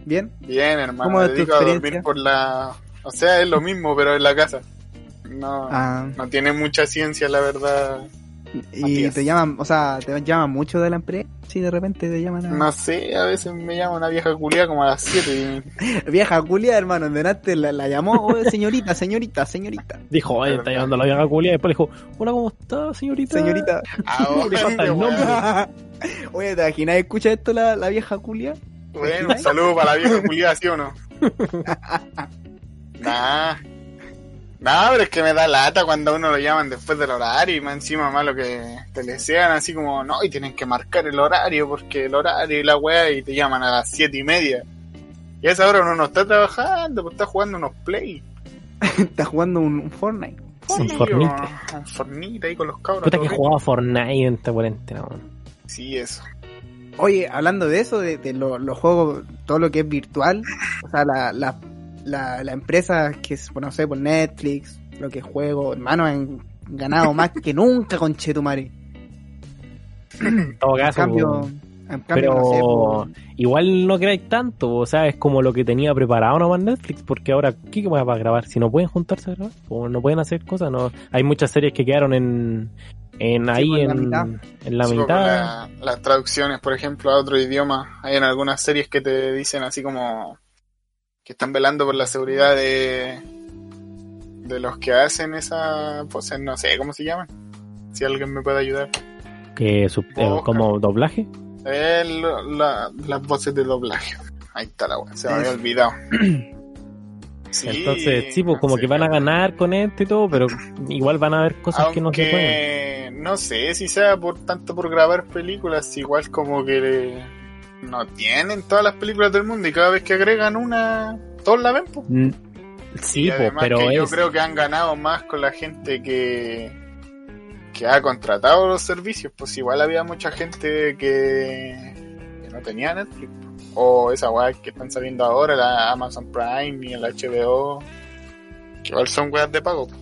C: ¿Bien?
A: Bien, hermano.
C: ¿Cómo
A: me
C: es tu
A: dedico a dormir
C: experiencia?
A: por la... O sea, es lo mismo, pero en la casa. No,
C: Ah,
A: no tiene mucha ciencia, la verdad.
C: Y
A: Matías.
C: te llaman, o sea, te llaman mucho de la empresa. Sí, de repente te llaman a...
A: No sé, a veces me llama una vieja culia como a las 7 y...
C: Vieja culia, hermano, delante la, la llamó, oye, señorita, señorita, señorita,
B: Dijo, oye, está llamando a la vieja culia. Y después le dijo, hola, ¿cómo está, señorita?
C: señorita. Oye, ¿te imaginas? ¿Escucha esto la, la vieja culia?
A: Bueno, un saludo para la vieja culia, ¿sí o no? Nah. Nah, pero es que me da lata cuando a uno lo llaman después del horario y más encima malo que te le sean así como, no, y tienen que marcar el horario porque el horario y la weá y te llaman a las siete y media. Y a esa hora uno no está trabajando, pues está jugando unos play.
C: Está jugando un, un Fortnite.
B: Un Fornite.
A: o Un Fornite ahí con los cabros.
B: Puta que jugaba Fortnite en esta cuarentena, weón.
A: Sí, eso.
C: Oye, hablando de eso, de, de lo- los juegos, todo lo que es virtual, o sea, la, la, la, la empresa que es, bueno, no sé, por Netflix, lo que juego, hermano, han ganado más que nunca con Chetumare.
B: En todo
C: En cambio, en cambio, no sé,
B: pero igual no queráis tanto, o sea, es como lo que tenía preparado nomás Netflix, porque ahora, ¿qué más va a grabar? Si no pueden juntarse a grabar, o no pueden hacer cosas, no hay muchas series que quedaron en, en ahí
C: pues, en la
B: en,
C: mitad.
B: en la
A: Sí, porque
B: mitad.
A: la- las traducciones, por ejemplo, a otro idioma. Hay en algunas series que te dicen así como que están velando por la seguridad de, de los que hacen esa pose, no sé cómo se llaman. Si alguien me puede ayudar.
B: que eh, como doblaje.
A: El- la- las voces de doblaje. Ahí está la wea, se me había olvidado. Sí,
B: Entonces, sí, pues como que van a ganar con esto y todo, pero igual van a haber cosas que no se pueden.
A: No sé si sea por tanto por grabar películas, igual como que no tienen todas las películas del mundo y cada vez que agregan una, todos la ven. po.
B: Mm, Sí,
A: y
B: pues, pero
A: que yo
B: es,
A: creo que han ganado más con la gente que que ha contratado los servicios, pues igual había mucha gente que, que no tenía Netflix. po. O esa weá que están saliendo ahora, la Amazon Prime y el HBO, que igual son weas de pago. po.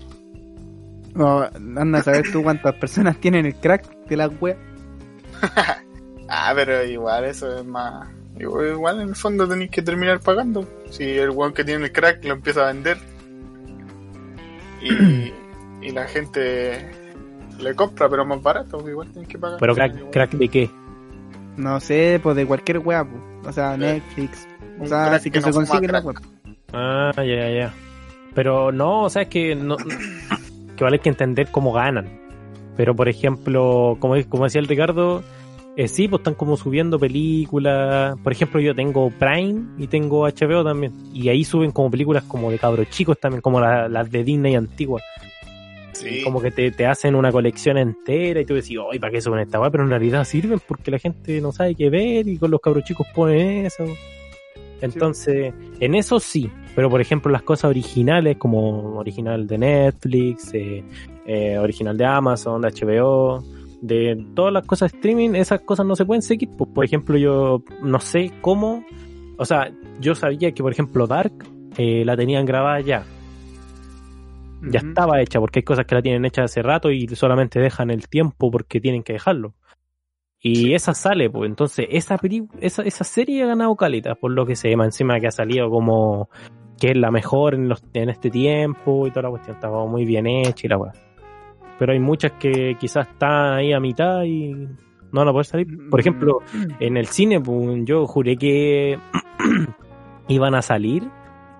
C: no, anda a saber tú cuántas personas tienen el crack de la web.
A: Ah, pero igual eso es más. Igual, igual en el fondo tenéis que terminar pagando. Si el weón que tiene el crack lo empieza a vender y, y la gente le compra, pero más barato, pues igual tenéis que pagar.
B: pero crack, crack de qué?
C: No sé, pues de cualquier web, o sea, Netflix, o
A: Un
C: sea, así
A: que no
C: se consigue la
A: crack.
C: web.
B: Ah, ya, ya, ya. Pero no, o sea, es que no, que vale que entender cómo ganan. Pero por ejemplo, como, como decía el Ricardo, eh, sí, pues están como subiendo películas. Por ejemplo, yo tengo Prime y tengo HBO también. Y ahí suben como películas como de cabros chicos también, como la- las de Disney antiguas.
A: Sí,
B: Como que te, te hacen una colección entera y tú decís, oye, ¿para qué suben esta weá? Pero en realidad sirven porque la gente no sabe qué ver y con los cabros chicos ponen eso. Entonces, en eso sí, pero por ejemplo las cosas originales como original de Netflix, eh, eh, original de Amazon, de HBO, de todas las cosas de streaming, esas cosas no se pueden seguir. Pues, por ejemplo, yo no sé cómo, o sea, yo sabía que por ejemplo Dark eh, la tenían grabada ya, ya estaba hecha, porque hay cosas que la tienen hecha hace rato y solamente dejan el tiempo porque tienen que dejarlo. Y esa sale, pues entonces esa, esa esa serie ha ganado caleta, por lo que se llama encima que ha salido como que es la mejor en, los, en este tiempo y toda la cuestión. Como muy bien hecha y la weá. Pero hay muchas que quizás están ahí a mitad y no van a poder salir. Por ejemplo, en el cine, pues, yo juré que iban a salir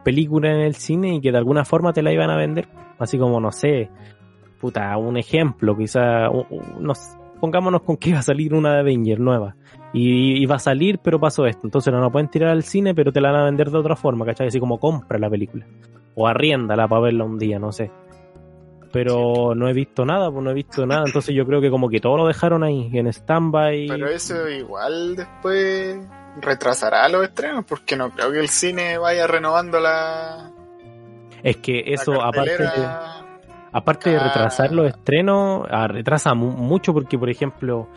B: películas en el cine y que de alguna forma te la iban a vender. Así como, no sé, puta, un ejemplo, quizá, u- u- nos, pongámonos con que iba a salir una de Avenger nueva. Y iba a salir, pero pasó esto. Entonces no la pueden tirar al cine, pero te la van a vender de otra forma, ¿cachai? Así como compra la película. O arriéndala para verla un día, no sé. Pero no he visto nada, pues no he visto nada. Entonces yo creo que como que todo lo dejaron ahí, en stand-by.
A: Pero eso igual después retrasará los estrenos, porque no creo que el cine vaya renovando la,
B: Es que eso, aparte de, aparte de retrasar los estrenos, ah, retrasa mu- mucho porque, por ejemplo,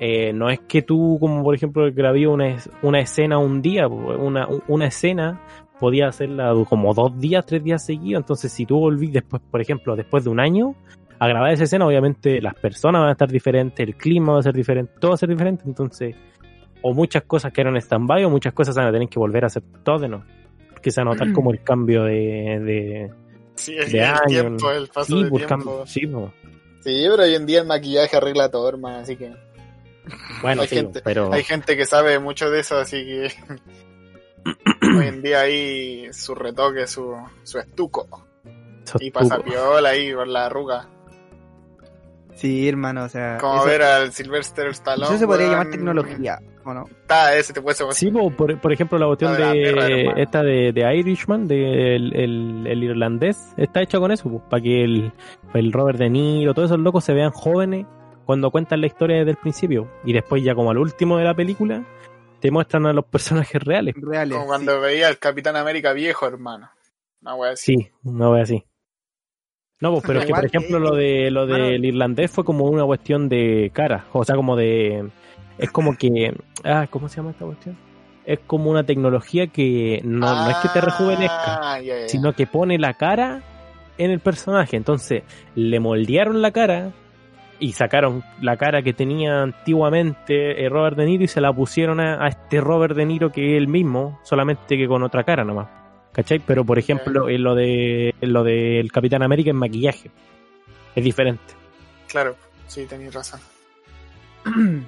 B: eh, no es que tú, como por ejemplo, grabé una, una escena un día, una, una escena podía hacerla como dos días, tres días seguidos. Entonces, si tú volvís después, por ejemplo, después de un año a grabar esa escena, obviamente las personas van a estar diferentes, el clima va a ser diferente, todo va a ser diferente. Entonces, o muchas cosas que eran stand-by o muchas cosas van a tener que volver a hacer todo de nuevo. Porque se va a notar como el cambio de, de,
A: Sí, el,
B: de
A: el
B: año,
A: tiempo, el paso
B: Sí,
A: de
B: por
A: tiempo.
B: cambio- sí, po.
A: Sí, pero hoy en día el maquillaje arregla todo, hermano, así que
B: Bueno,
A: Hay
B: sí,
A: gente-
B: pero
A: hay gente que sabe mucho de eso, así que hoy en día ahí su retoque, su, su estuco. Y pasa piola ahí por la arruga.
C: Sí, hermano, o sea.
A: Como
C: eso,
A: ver al Sylvester Stallone.
C: eso se podría llamar tecnología, ¿o no?
A: Está, ese te puede ser.
B: Sí, po, por, por ejemplo, la cuestión
A: La de la
B: de
A: perra, hermano.
B: esta de, de Irishman, de el, el- el irlandés, está hecha con eso, para que el, el Robert De Niro, todos esos locos se vean jóvenes cuando cuentan la historia desde el principio. Y después ya como al último de la película, te muestran a los personajes reales.
C: Reales.
A: Como cuando veía al Capitán América viejo, hermano. Una wea así.
B: Sí, una vez así. No, pues, pero es que, por ejemplo, lo de lo del irlandés fue como una cuestión de cara, o sea, como de... Es como que... Ah, ¿cómo se llama esta cuestión? Es como una tecnología que no, no es que te rejuvenezca,
A: Ah,
B: sino que pone la cara en el personaje. Entonces, le moldearon la cara y sacaron la cara que tenía antiguamente eh, Robert De Niro y se la pusieron a, a este Robert De Niro que es el mismo, solamente que con otra cara nomás. ¿Cachai? Pero por ejemplo, en lo de en lo del Capitán América en maquillaje. Es diferente.
A: Claro, sí, tenéis razón.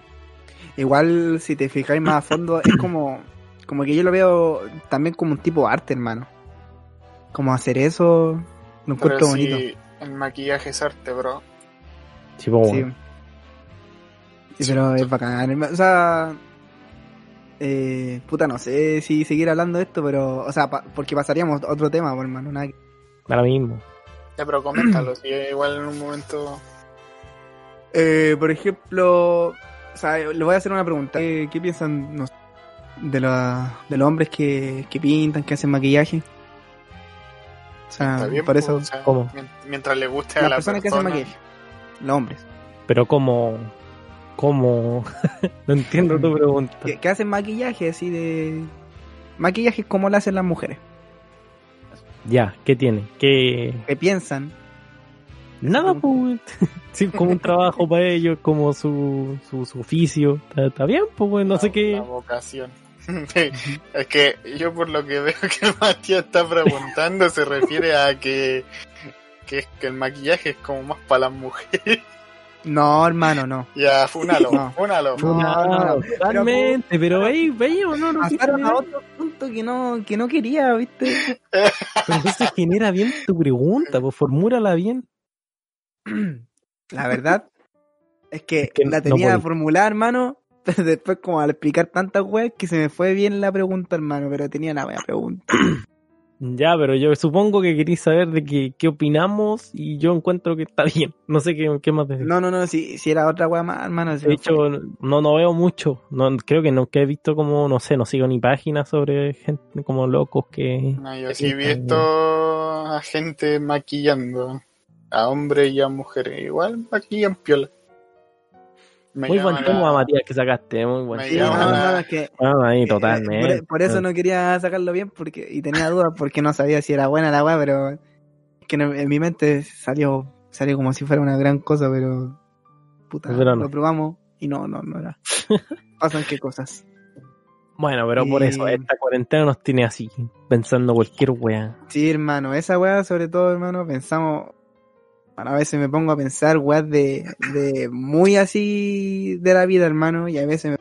C: Igual, si te fijáis más a fondo, es como, como que yo lo veo también como un tipo de arte, hermano. Como hacer eso, lo encuentro
A: Pero
C: bonito.
A: sí, el maquillaje es arte, bro.
B: Sí, pues,
C: Sí.
B: bueno.
C: Sí, pero es bacán. O sea, eh, puta, no sé si seguir hablando de esto, pero, o sea, pa- porque pasaríamos a otro tema, pues, hermano. nada que-
B: Ahora mismo.
A: Ya, pero coméntalo, si igual en un momento.
C: Eh, por ejemplo, o sea, le voy a hacer una pregunta. ¿Qué, qué piensan no de, la- de los hombres que, que pintan, que hacen maquillaje? O sea,
A: bien,
C: por eso,
A: o sea,
B: ¿Cómo?
A: mien- Mientras le guste a
C: las
A: la
C: personas que
A: persona.
C: hacen maquillaje, los hombres,
B: Pero como... Como... no entiendo tu pregunta.
C: que, que hacen maquillaje así de... Maquillaje como lo hacen las mujeres,
B: Ya, ¿qué tiene? ¿Qué...?
C: que piensan.
B: Nada, pues, sí, como un trabajo para ellos, como su, su, su oficio. Está, está bien, pues, güey, no
A: la-
B: sé qué.
A: La vocación. es que yo por lo que veo que Matías está preguntando se refiere a que, que, es que el maquillaje es como más para las mujeres.
C: No, hermano, no.
A: ya, fúnalo,
C: No.
A: fúnalo.
C: No, no, no.
B: Totalmente, pero ahí, veíamos, no, no,
C: Pasaron a otro punto que no, que no quería, ¿viste?
B: pero entonces genera bien tu pregunta, pues formúlala bien.
C: La verdad es que,
B: que
C: la
B: no
C: tenía formulada, hermano, pero después como al explicar tantas weas que se me fue bien la pregunta, hermano, pero tenía una buena pregunta.
B: Ya, pero yo supongo que queréis saber de qué, qué opinamos y yo encuentro que está bien. No sé qué, qué más decir.
C: No, no, no, si, si era otra wea más, hermano,
B: De hecho,
C: fue.
B: no, no veo mucho. No, creo que nunca he visto como, no sé, no sigo ni páginas sobre gente como locos que...
A: No, yo sí he visto a gente maquillando, a hombres y a mujeres. Igual maquillan piola. Me
B: Muy buen
A: la-
B: tema, Matías, que sacaste. Muy buen
C: Sí,
B: tema.
C: no,
A: la-
C: no, es que
B: Ah, ahí,
C: eh,
B: totalmente.
C: por, por eso no quería sacarlo bien porque y tenía dudas porque no sabía si era buena la wea, pero es que en, en mi mente salió salió como si fuera una gran cosa, pero puta,
B: Pero no.
C: lo probamos y no, no, no era. Pasan qué cosas.
B: Bueno, pero por eso, esta cuarentena nos tiene así, pensando cualquier wea.
C: Sí, hermano, esa weá, sobre todo, hermano, pensamos. A veces me pongo a pensar weas de, de muy así de la vida, hermano, y a veces me.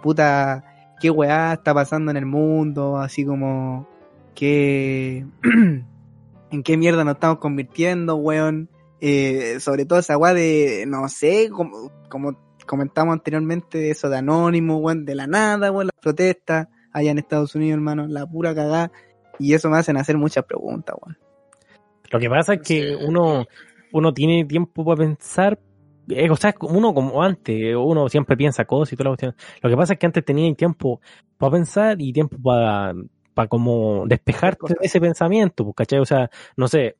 C: Puta, qué weá está pasando en el mundo, así como. qué. en qué mierda nos estamos convirtiendo, weón. Eh, sobre todo esa weá de, no sé, como, como comentamos anteriormente, eso de anónimo, weón, de la nada, weón, las protestas allá en Estados Unidos, hermano, la pura cagada. Y eso me hacen hacer muchas preguntas, weón.
B: Lo que pasa es que
A: Sí.
B: uno, uno tiene tiempo para pensar, eh, o sea, uno como antes, uno siempre piensa cosas y toda la cuestión. Lo que pasa es que antes tenía tiempo para pensar y tiempo para, para como despejarte de ese pensamiento, pues, ¿cachai? O sea, no sé,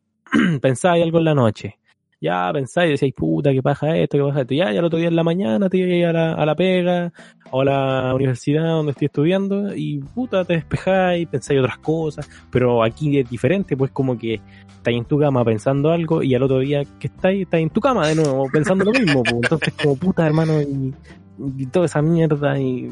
B: pensáis algo en la noche. Ya pensáis decíais, puta, qué paja esto, qué paja esto. Ya, ya el otro día en la mañana te ibas a la, a la pega o a la universidad donde estoy estudiando y puta, te despejáis, pensáis otras cosas. Pero aquí es diferente, pues como que estáis en tu cama pensando algo y al otro día que estáis, estáis en tu cama de nuevo pensando lo mismo. pues. Entonces, como puta, hermano, y, y toda esa mierda. Y,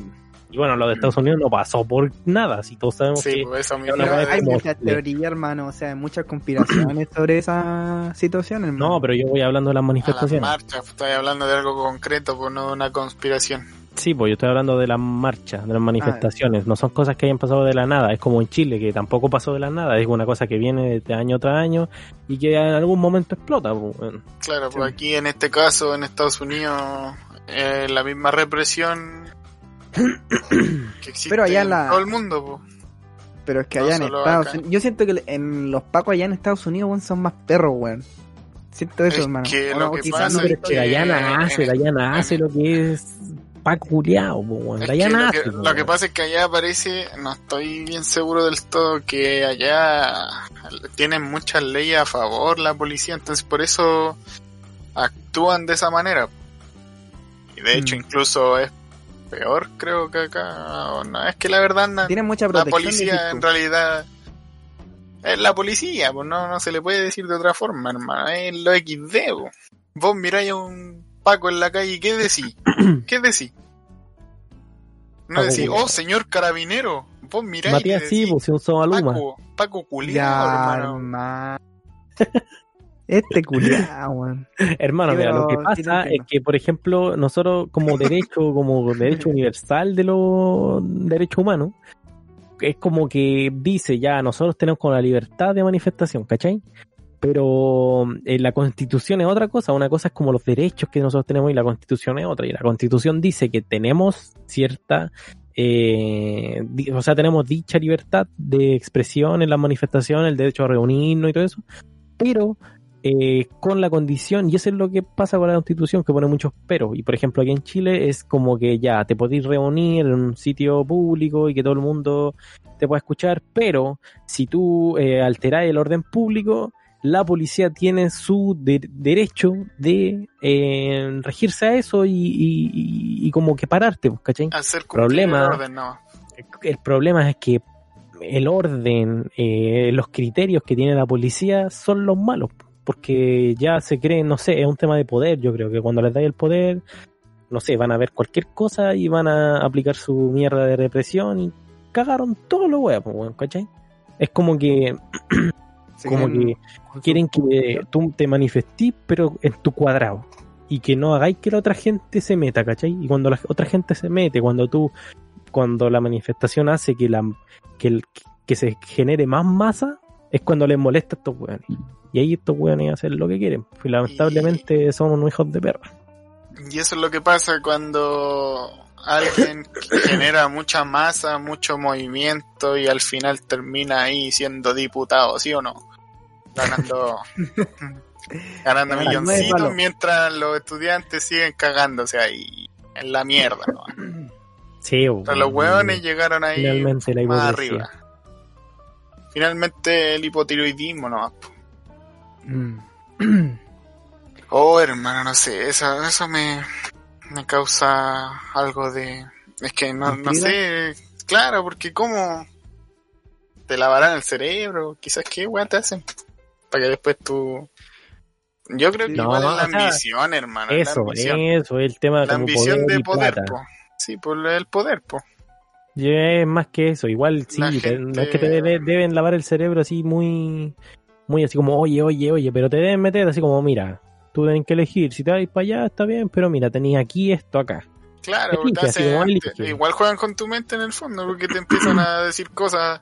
B: y bueno, lo de Estados Unidos no pasó por nada, si todos sabemos
A: Sí,
B: que.
A: pues eso mismo.
B: una
C: Pero
B: weá
C: hay muchas teorías, hermano, o sea, hay muchas conspiraciones sobre esa situación, hermano.
B: No, pero yo voy hablando de las
A: A las
B: manifestaciones.
A: marchas, estoy hablando de algo concreto, pues no de una conspiración.
B: Sí, pues yo estoy hablando de las marchas, de las manifestaciones. No son cosas que hayan pasado de la nada. Es como en Chile, que tampoco pasó de la nada. Es una cosa que viene de año tras año y que en algún momento explota. pues.
A: Claro,
C: Sí.
A: pues aquí en este caso, en Estados Unidos, eh, la misma represión que existe
C: Pero allá
A: en
C: la-
A: todo el mundo.
C: Pero es que
A: No
C: allá en Estados
A: acá.
C: Unidos. Yo siento que en los pacos allá en Estados Unidos, weón, son más perros, weón. Siento eso,
A: Es
C: hermano.
A: que
C: O
A: lo que
C: quizás
A: pasa
C: no,
B: pero es que
A: que
B: de allá nace
A: en-
B: lo que es po, weón. Allá
A: que lo,
B: nace.
A: que, lo que pasa es que allá parece, no estoy bien seguro del todo, que allá tienen muchas leyes a favor la policía, entonces por eso actúan de esa manera. Y de hecho
C: Mm.
A: incluso es peor creo que acá. No, es que la verdad na-
C: Tienen mucha
A: la
C: protección.
A: policía
C: decís
A: en realidad es la policía, pues no, no se le puede decir de otra forma, hermano. Es lo XD, po. Vos miráis a un Paco en la calle y ¿qué decís? ¿Qué decís? No
B: Paco
A: decís, oh señor carabinero. Vos miráis
B: Matías
A: y
B: sí,
A: decís,
B: pues si un.
A: Paco, Paco hermano.
C: hermano. Este culiao, weón.
B: Hermano, mira, lo que pasa es que, por ejemplo, nosotros como derecho, como derecho universal de los derechos humanos, es como que dice ya, nosotros tenemos con la libertad de manifestación, ¿cachai? Pero eh, la constitución es otra cosa, una cosa es como los derechos que nosotros tenemos y la constitución es otra, y la constitución dice que tenemos cierta, eh, o sea, tenemos dicha libertad de expresión en las manifestaciones, el derecho a reunirnos y todo eso, pero eh, con la condición, y eso es lo que pasa con la constitución, que pone muchos peros. Y por ejemplo, aquí en Chile es como que ya te podéis reunir en un sitio público y que todo el mundo te pueda escuchar, pero si tú eh, alterás el orden público, la policía tiene su de- derecho de eh, regirse a eso y, y- y- como que pararte, pues, ¿cachai?
A: Hacer
B: Problema.
A: el orden, no.
B: el problema es que el orden, eh, los criterios que tiene la policía son los malos, porque ya se creen, no sé, es un tema de poder, yo creo que cuando les dais el poder, no sé, van a ver cualquier cosa y van a aplicar su mierda de represión y cagaron todo lo pues, weón, ¿cachai? Es como que, como
C: quieren-
B: que quieren que tú te manifestís, pero en tu cuadrado. Y que no hagáis que la otra gente se meta, ¿cachai? Y cuando la otra gente se mete, cuando tú, cuando la manifestación hace que la que, el- que se genere más masa, es cuando les molesta a estos weones. Y ahí estos weones hacen lo que quieren. Y lamentablemente somos unos hijos de perra.
A: Y eso es lo que pasa cuando alguien genera mucha masa, mucho movimiento y al final termina ahí siendo diputado, ¿sí o no? Ganando, ganando milloncitos mientras los estudiantes siguen cagándose ahí en la mierda, ¿no?
B: Sí,
A: Pero los hueones llegaron ahí más arriba. Finalmente el hipotiroidismo, ¿no?
C: Mm.
A: Oh, hermano, no sé, eso, eso me, me causa algo de... Es que no, no sé, claro, porque cómo te lavarán el cerebro, quizás qué weón te hacen, para que después tú... Yo creo que
B: No,
A: igual es la
B: o sea,
A: ambición, hermano. es la
B: Eso,
A: ambición,
B: eso, el tema
A: La
B: como
A: ambición
B: poder
A: de poder, po. Sí, por el poder, po.
B: Es más que eso, igual sí,
A: gente-
B: no es que te debe- deben lavar el cerebro así muy, muy así como, oye, oye, oye, pero te deben meter así como, mira, tú tienes que elegir, si te vas para allá está bien, pero mira, tenía aquí esto acá.
A: Claro,
B: Elige,
A: te igual juegan con tu mente en el fondo, porque te empiezan a decir cosas,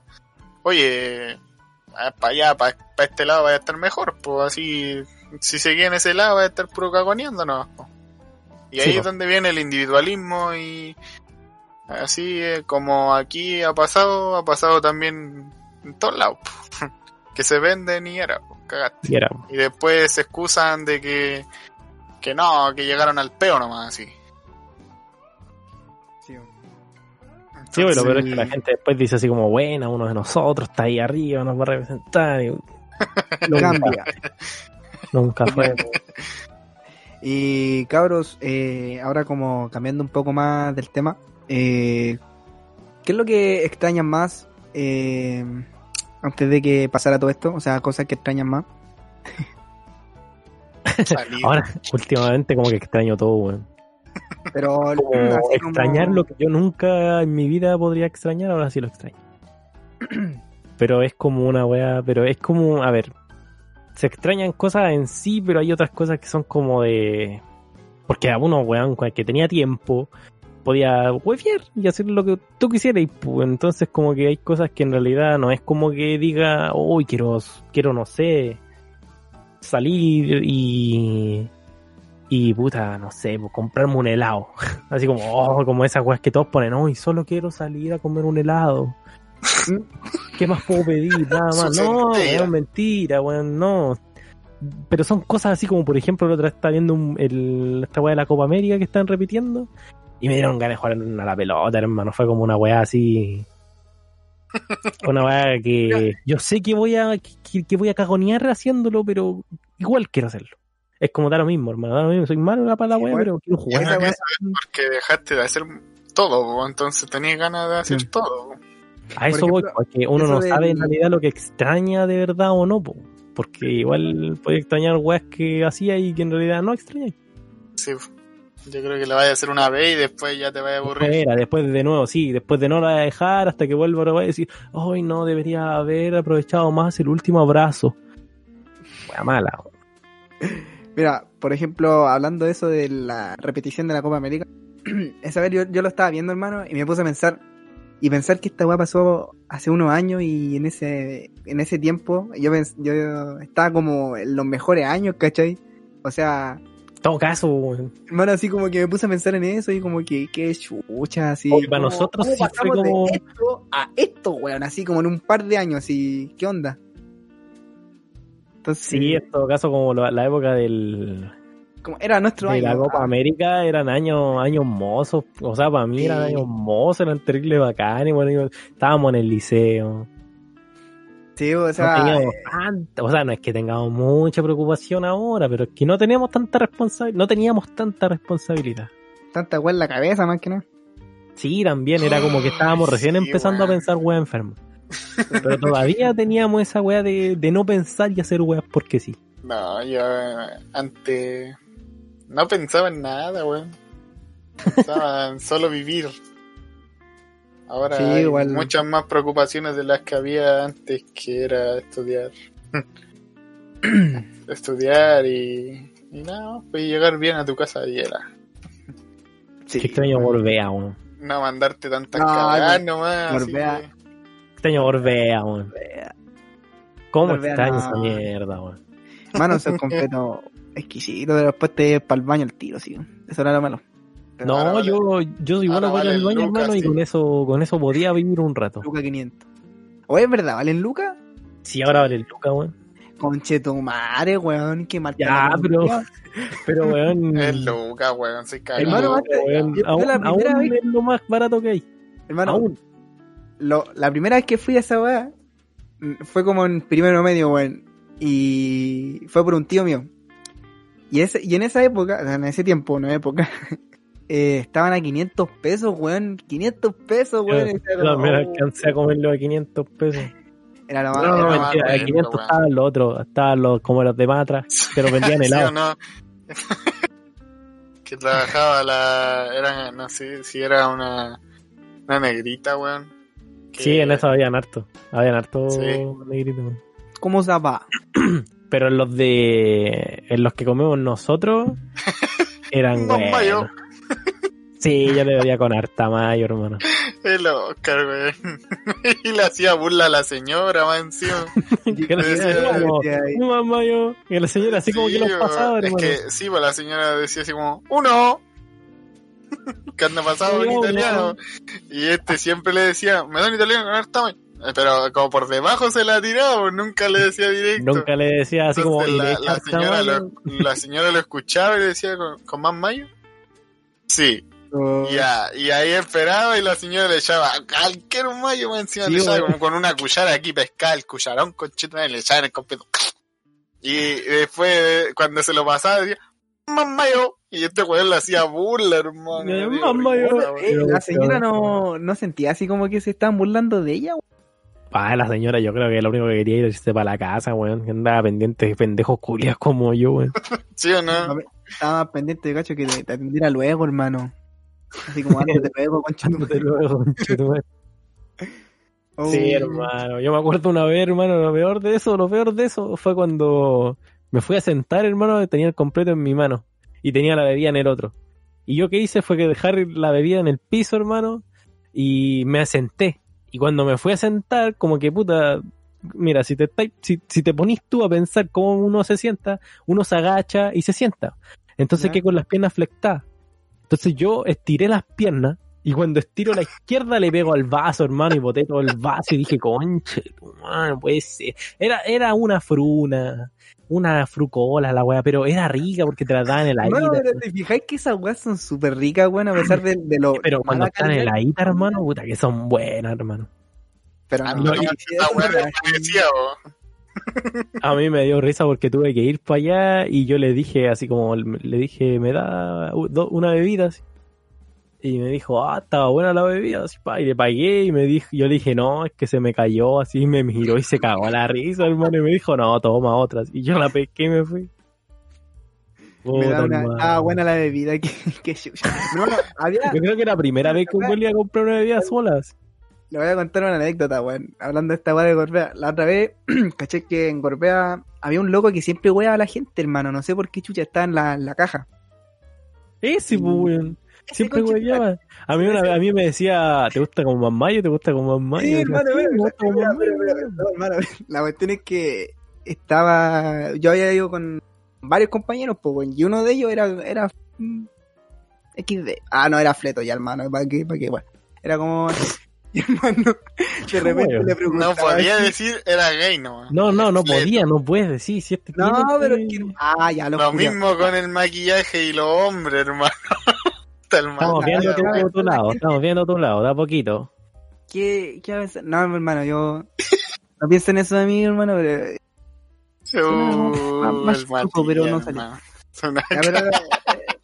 A: oye, para allá, para este lado va a estar mejor, pues así, si seguía en ese lado va a estar puro cagoneando, ¿no? Y ahí
B: Sí,
A: es donde viene el individualismo y así eh, como aquí ha pasado, ha pasado también en todos lados, que se venden y era, pues, cagaste.
B: Y era,
A: Y después se excusan de que, que no, que llegaron al peo nomás, así.
C: Sí,
B: sí, bueno, pero es
C: Sí.
B: que la gente después dice así como, buena, uno de nosotros está ahí arriba, nos va a representar. Y,
C: Cambia.
B: nunca fue.
C: Y cabros, eh, ahora como cambiando un poco más del tema, eh, ¿qué es lo que extrañan más eh, antes de que pasara todo esto? O sea, cosas que extrañan más.
B: Ahora, últimamente como que extraño todo, weón.
C: Pero
B: Como
C: así como-
B: extrañar lo que yo nunca en mi vida podría extrañar, ahora sí lo extraño. Pero es como una wea, pero es como, a ver, se extrañan cosas en sí, pero hay otras cosas que son como de... Porque a uno, weón, que tenía tiempo, podía huevear y hacer lo que tú quisieras. Y pues, entonces como que hay cosas que en realidad no es como que diga, uy, quiero, quiero, no sé, salir y... Y puta, no sé, pues, comprarme un helado. Así como, oh, como esas weas que todos ponen, oh, y solo quiero salir a comer un helado. ¿Qué más puedo pedir? Nada más. No, weón, mentira, weón, no. Pero son cosas así como, por ejemplo, la otra vez estaba viendo un- el, esta wea de la Copa América que están repitiendo. Y me dieron ganas de jugar a la pelota, hermano. Fue como una weá así. Una weá que yo sé que voy a que, que voy a cagonear haciéndolo, pero igual quiero hacerlo. Es como da lo mismo, hermano. Da lo mismo. Soy malo para la weá, pero quiero jugar.
A: Porque dejaste de hacer todo, entonces tenías ganas de hacer
C: Sí.
A: todo.
B: A eso
C: Por
B: voy, porque uno no
C: del-
B: sabe en realidad lo que extraña de verdad o no, po. porque igual puede extrañar weas que hacía y que en realidad no extraña.
A: Sí, yo creo que la vayas a hacer una vez y después ya te vaya a aburrir.
B: Era, después de nuevo, sí, después de no la dejar hasta que vuelva a decir, ay no, debería haber aprovechado más el último abrazo. Wea mala.
C: Mira, por ejemplo, hablando de eso de la repetición de la Copa América, esa vez yo, yo lo estaba viendo, hermano, y me puse a pensar, y pensar que esta weá pasó hace unos años y en ese, en ese tiempo yo, yo estaba como en los mejores años, ¿cachai? O sea,
B: todo caso, weón.
C: hermano, así como que me puse a pensar en eso y como que, qué chucha, así.
B: Oye, para
C: ¿cómo-
B: nosotros sí fue
C: pasamos de
B: como-
C: esto a esto, weón, así como en un par de años, así, ¿qué onda? Entonces,
B: sí, en todo caso, como la, la época del,
C: como era nuestro
B: de
C: año.
B: la Copa
C: ah,
B: América eran años años mozos. O sea, para mí eran años mozos, eran terribles bacanes. Bueno, estábamos en el liceo.
C: Sí, o
B: no
C: sea,
B: teníamos tanta, o sea, no es que tengamos mucha preocupación ahora, pero es que no teníamos tanta responsabilidad, no teníamos tanta responsabilidad.
C: tanta weá en la cabeza más que nada.
B: Sí, también era como que estábamos recién
A: sí,
B: empezando a pensar weas enfermas. Pero todavía teníamos esa wea de, de no pensar y hacer weas porque sí.
A: No, yo eh, antes no pensaba en nada, weón. Pensaba en solo vivir. Ahora
C: Sí,
A: hay
C: igual.
A: muchas más preocupaciones de las que había antes, que era estudiar. estudiar y, y nada, pues llegar bien a tu casa y era.
C: Sí,
B: Qué extraño Gorbea, weón.
A: No mandarte tantas
C: No,
A: cagadas
C: no,
A: nomás. así
C: Gorbea.
A: que-
B: Extraño Gorbea, weón. ¿Cómo
C: Gorbea,
B: extraño
C: no.
B: esa mierda, weón?
C: Mano, eso es completo exquisito, pero después te para el baño el tiro, sí. Eso era lo malo.
B: No,
A: vale-
B: yo, yo igual
A: ahora
B: voy al baño, hermano, y con eso, con eso podía vivir un rato.
C: Luca 500. Oye, ¿es verdad? ¿Valen Luca?
B: Sí, ahora vale el Luca, weón.
C: Conchetumare, weón, qué mal.
B: Ya, pero- Pero, weón.
A: Es Luca, weón, soy
C: Hermano,
A: cagado.
C: basta-
B: weón, aún,
C: la primera
B: aún
C: vez-
B: es lo más barato que hay.
C: Hermano,
B: Aún.
C: lo- la primera vez que fui a esa weá mm, fue como en primero medio, weón. Y fue por un tío mío. Y, ese, y en esa época, o sea, en ese tiempo, no época, eh, estaban a 500 pesos, weón. 500 pesos, weón.
B: Yo también
C: oh,
B: alcancé a comerlo a 500 pesos.
C: Era lo más.
B: No,
C: era
B: no,
C: lo
A: no,
C: más-
B: mentira, a
A: bueno,
B: 500
A: weón.
B: estaban los otros, estaban los, como los de Matra, que los vendían
A: ¿Sí o
B: helados.
A: no? que trabajaba la. Era, no sé si era una. Una negrita, weón. que-
B: Sí, en eso habían harto. Habían harto
A: Sí.
B: negritos. weón.
C: ¿Cómo se va?
B: Pero en los de. En los que comemos nosotros. Eran buenos. Sí, yo le daría con harta mayo, hermano.
A: El Oscar, weón. y le hacía burla a la señora, más encima.
B: Que la señora como,
C: decía.
B: "No, más mayo. Y la señora así como
A: Sí,
B: que los pasaba,
A: Es
B: hermano.
A: que sí, pues la señora decía así como, uno. que anda pasado en italiano. Y este siempre le decía, me da un italiano con harta mayo. Eh, Pero como por debajo se la tiraba, pues nunca le decía directo.
B: Nunca le decía así como.
A: Entonces
B: "Y le
A: la, la señora
B: mayo".
A: lo, la señora lo escuchaba y le decía, ¿con, con más mayo? Sí.
C: Oh,
A: Ya, y ahí esperaba y la señora le echaba cualquier mayo encima,
B: Sí,
A: le echaba como con una cuchara aquí, pescaba el cucharón con y le echaba en el completo. Y después, cuando se lo pasaba, decía, más mayo. Y este weón le hacía burla, hermano.
B: Eh,
A: risa,
C: Eh, la señora no, no sentía así como que se estaban burlando de ella. weón.
B: Ah, la señora yo creo que lo único que quería era irse para la casa, weón. Que andaba pendiente de pendejos culias como yo, weón.
A: ¿Sí o no?
C: Estaba pendiente de cacho que te, te atendiera luego, hermano. Así como antes de luego, concha
B: Ándate luego.
C: Oh.
B: Sí, hermano. Yo me acuerdo una vez, hermano, lo peor de eso, lo peor de eso fue cuando me fui a sentar, hermano, tenía el completo en mi mano y tenía la bebida en el otro. Y yo que hice fue que dejar la bebida en el piso, hermano, y me senté. Y cuando me fui a sentar, como que puta, mira, si te si, si te ponís tú a pensar cómo uno se sienta, uno se agacha y se sienta. Entonces
C: Ya.
B: que con las piernas flectadas. Entonces yo estiré las piernas y cuando estiro la izquierda le pego al vaso, hermano, y boté todo el vaso y dije, conche, tu madre, no puede ser. Era, era una fruna, una frucola la weá, pero era rica porque te la daban en la
C: Hermano,
B: ida.
C: pero te fijáis que esas weas son súper ricas, weón, a pesar de, de lo.
B: Pero cuando están en la ida, hermano, puta que son buenas, hermano.
C: Pero
A: A
C: no,
A: mí
C: no,
B: A mí me dio risa porque tuve que ir para allá y yo le dije así como, le dije, me da una bebida. así. Y me dijo, ah, estaba buena la bebida. así, pa, y le pagué y me dijo, yo le dije, no, es que se me cayó. Así me miró y se cagó a la risa, hermano. Y me dijo, no, toma otras. Y yo la pesqué y me fui.
C: me da una. Ah, buena la bebida. Que, que. Hermano, había.
B: Yo creo que era la primera vez que iba a comprar una bebida solas.
C: Le voy a contar una anécdota, weón. Hablando de esta weá de Gorbea. La otra vez, caché que en Gorbea había un loco que siempre weaba a la gente, hermano. No sé por qué chucha estaba en la, en la caja.
B: Ese, pues, weón. Siempre güeyaba. A mí, una, a mí me decía, ¿te gusta como más mayo? ¿Te gusta como más mayo?
C: Sí, hermano, hermano, La cuestión es que estaba. Yo había ido con varios compañeros, pues, weón, y uno de ellos era. era XD. Ah, no, era fleto ya, hermano. ¿Para qué? ¿Para qué? Bueno, era como. Y hermano, de repente le preguntaba.
A: No podía
C: así,
A: decir, era gay, no.
B: No, no, no podía, no puedes decir. Si este
C: No,
B: tiene
C: pero
B: que-
C: es que. Ah, ya lo
A: Lo mismo con el maquillaje y los hombres, hermano.
B: Estamos viendo tu,
C: ya,
B: tu lado, estamos viendo tu lado, da poquito.
C: ¿Qué, qué a veces? No, hermano, yo. No pienso en eso de mí, hermano, pero.
A: Uh,
C: más- chuco, pero no salió.
A: hermano.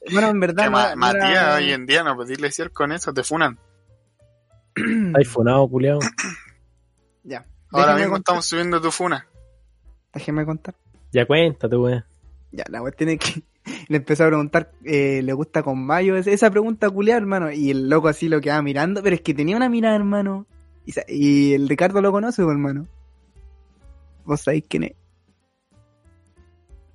C: Eh, en verdad.
A: que
C: no-
A: Ma-
C: no era-
A: Matías hoy en día no podés decir con eso, te funan.
B: Hay funado, culiao.
C: Ya.
A: Ahora
C: Déjeme
A: mismo
C: contar,
A: estamos subiendo tu funa.
C: Déjeme contar.
B: Ya cuéntate, weón.
C: Ya, la cuestión es que le empezó a preguntar, eh, ¿le gusta con mayo? Es- Esa pregunta culiar, hermano. Y el loco así lo quedaba mirando, pero es que tenía una mirada, hermano. Y, y el Ricardo lo conoce, hermano. Vos sabéis quién es.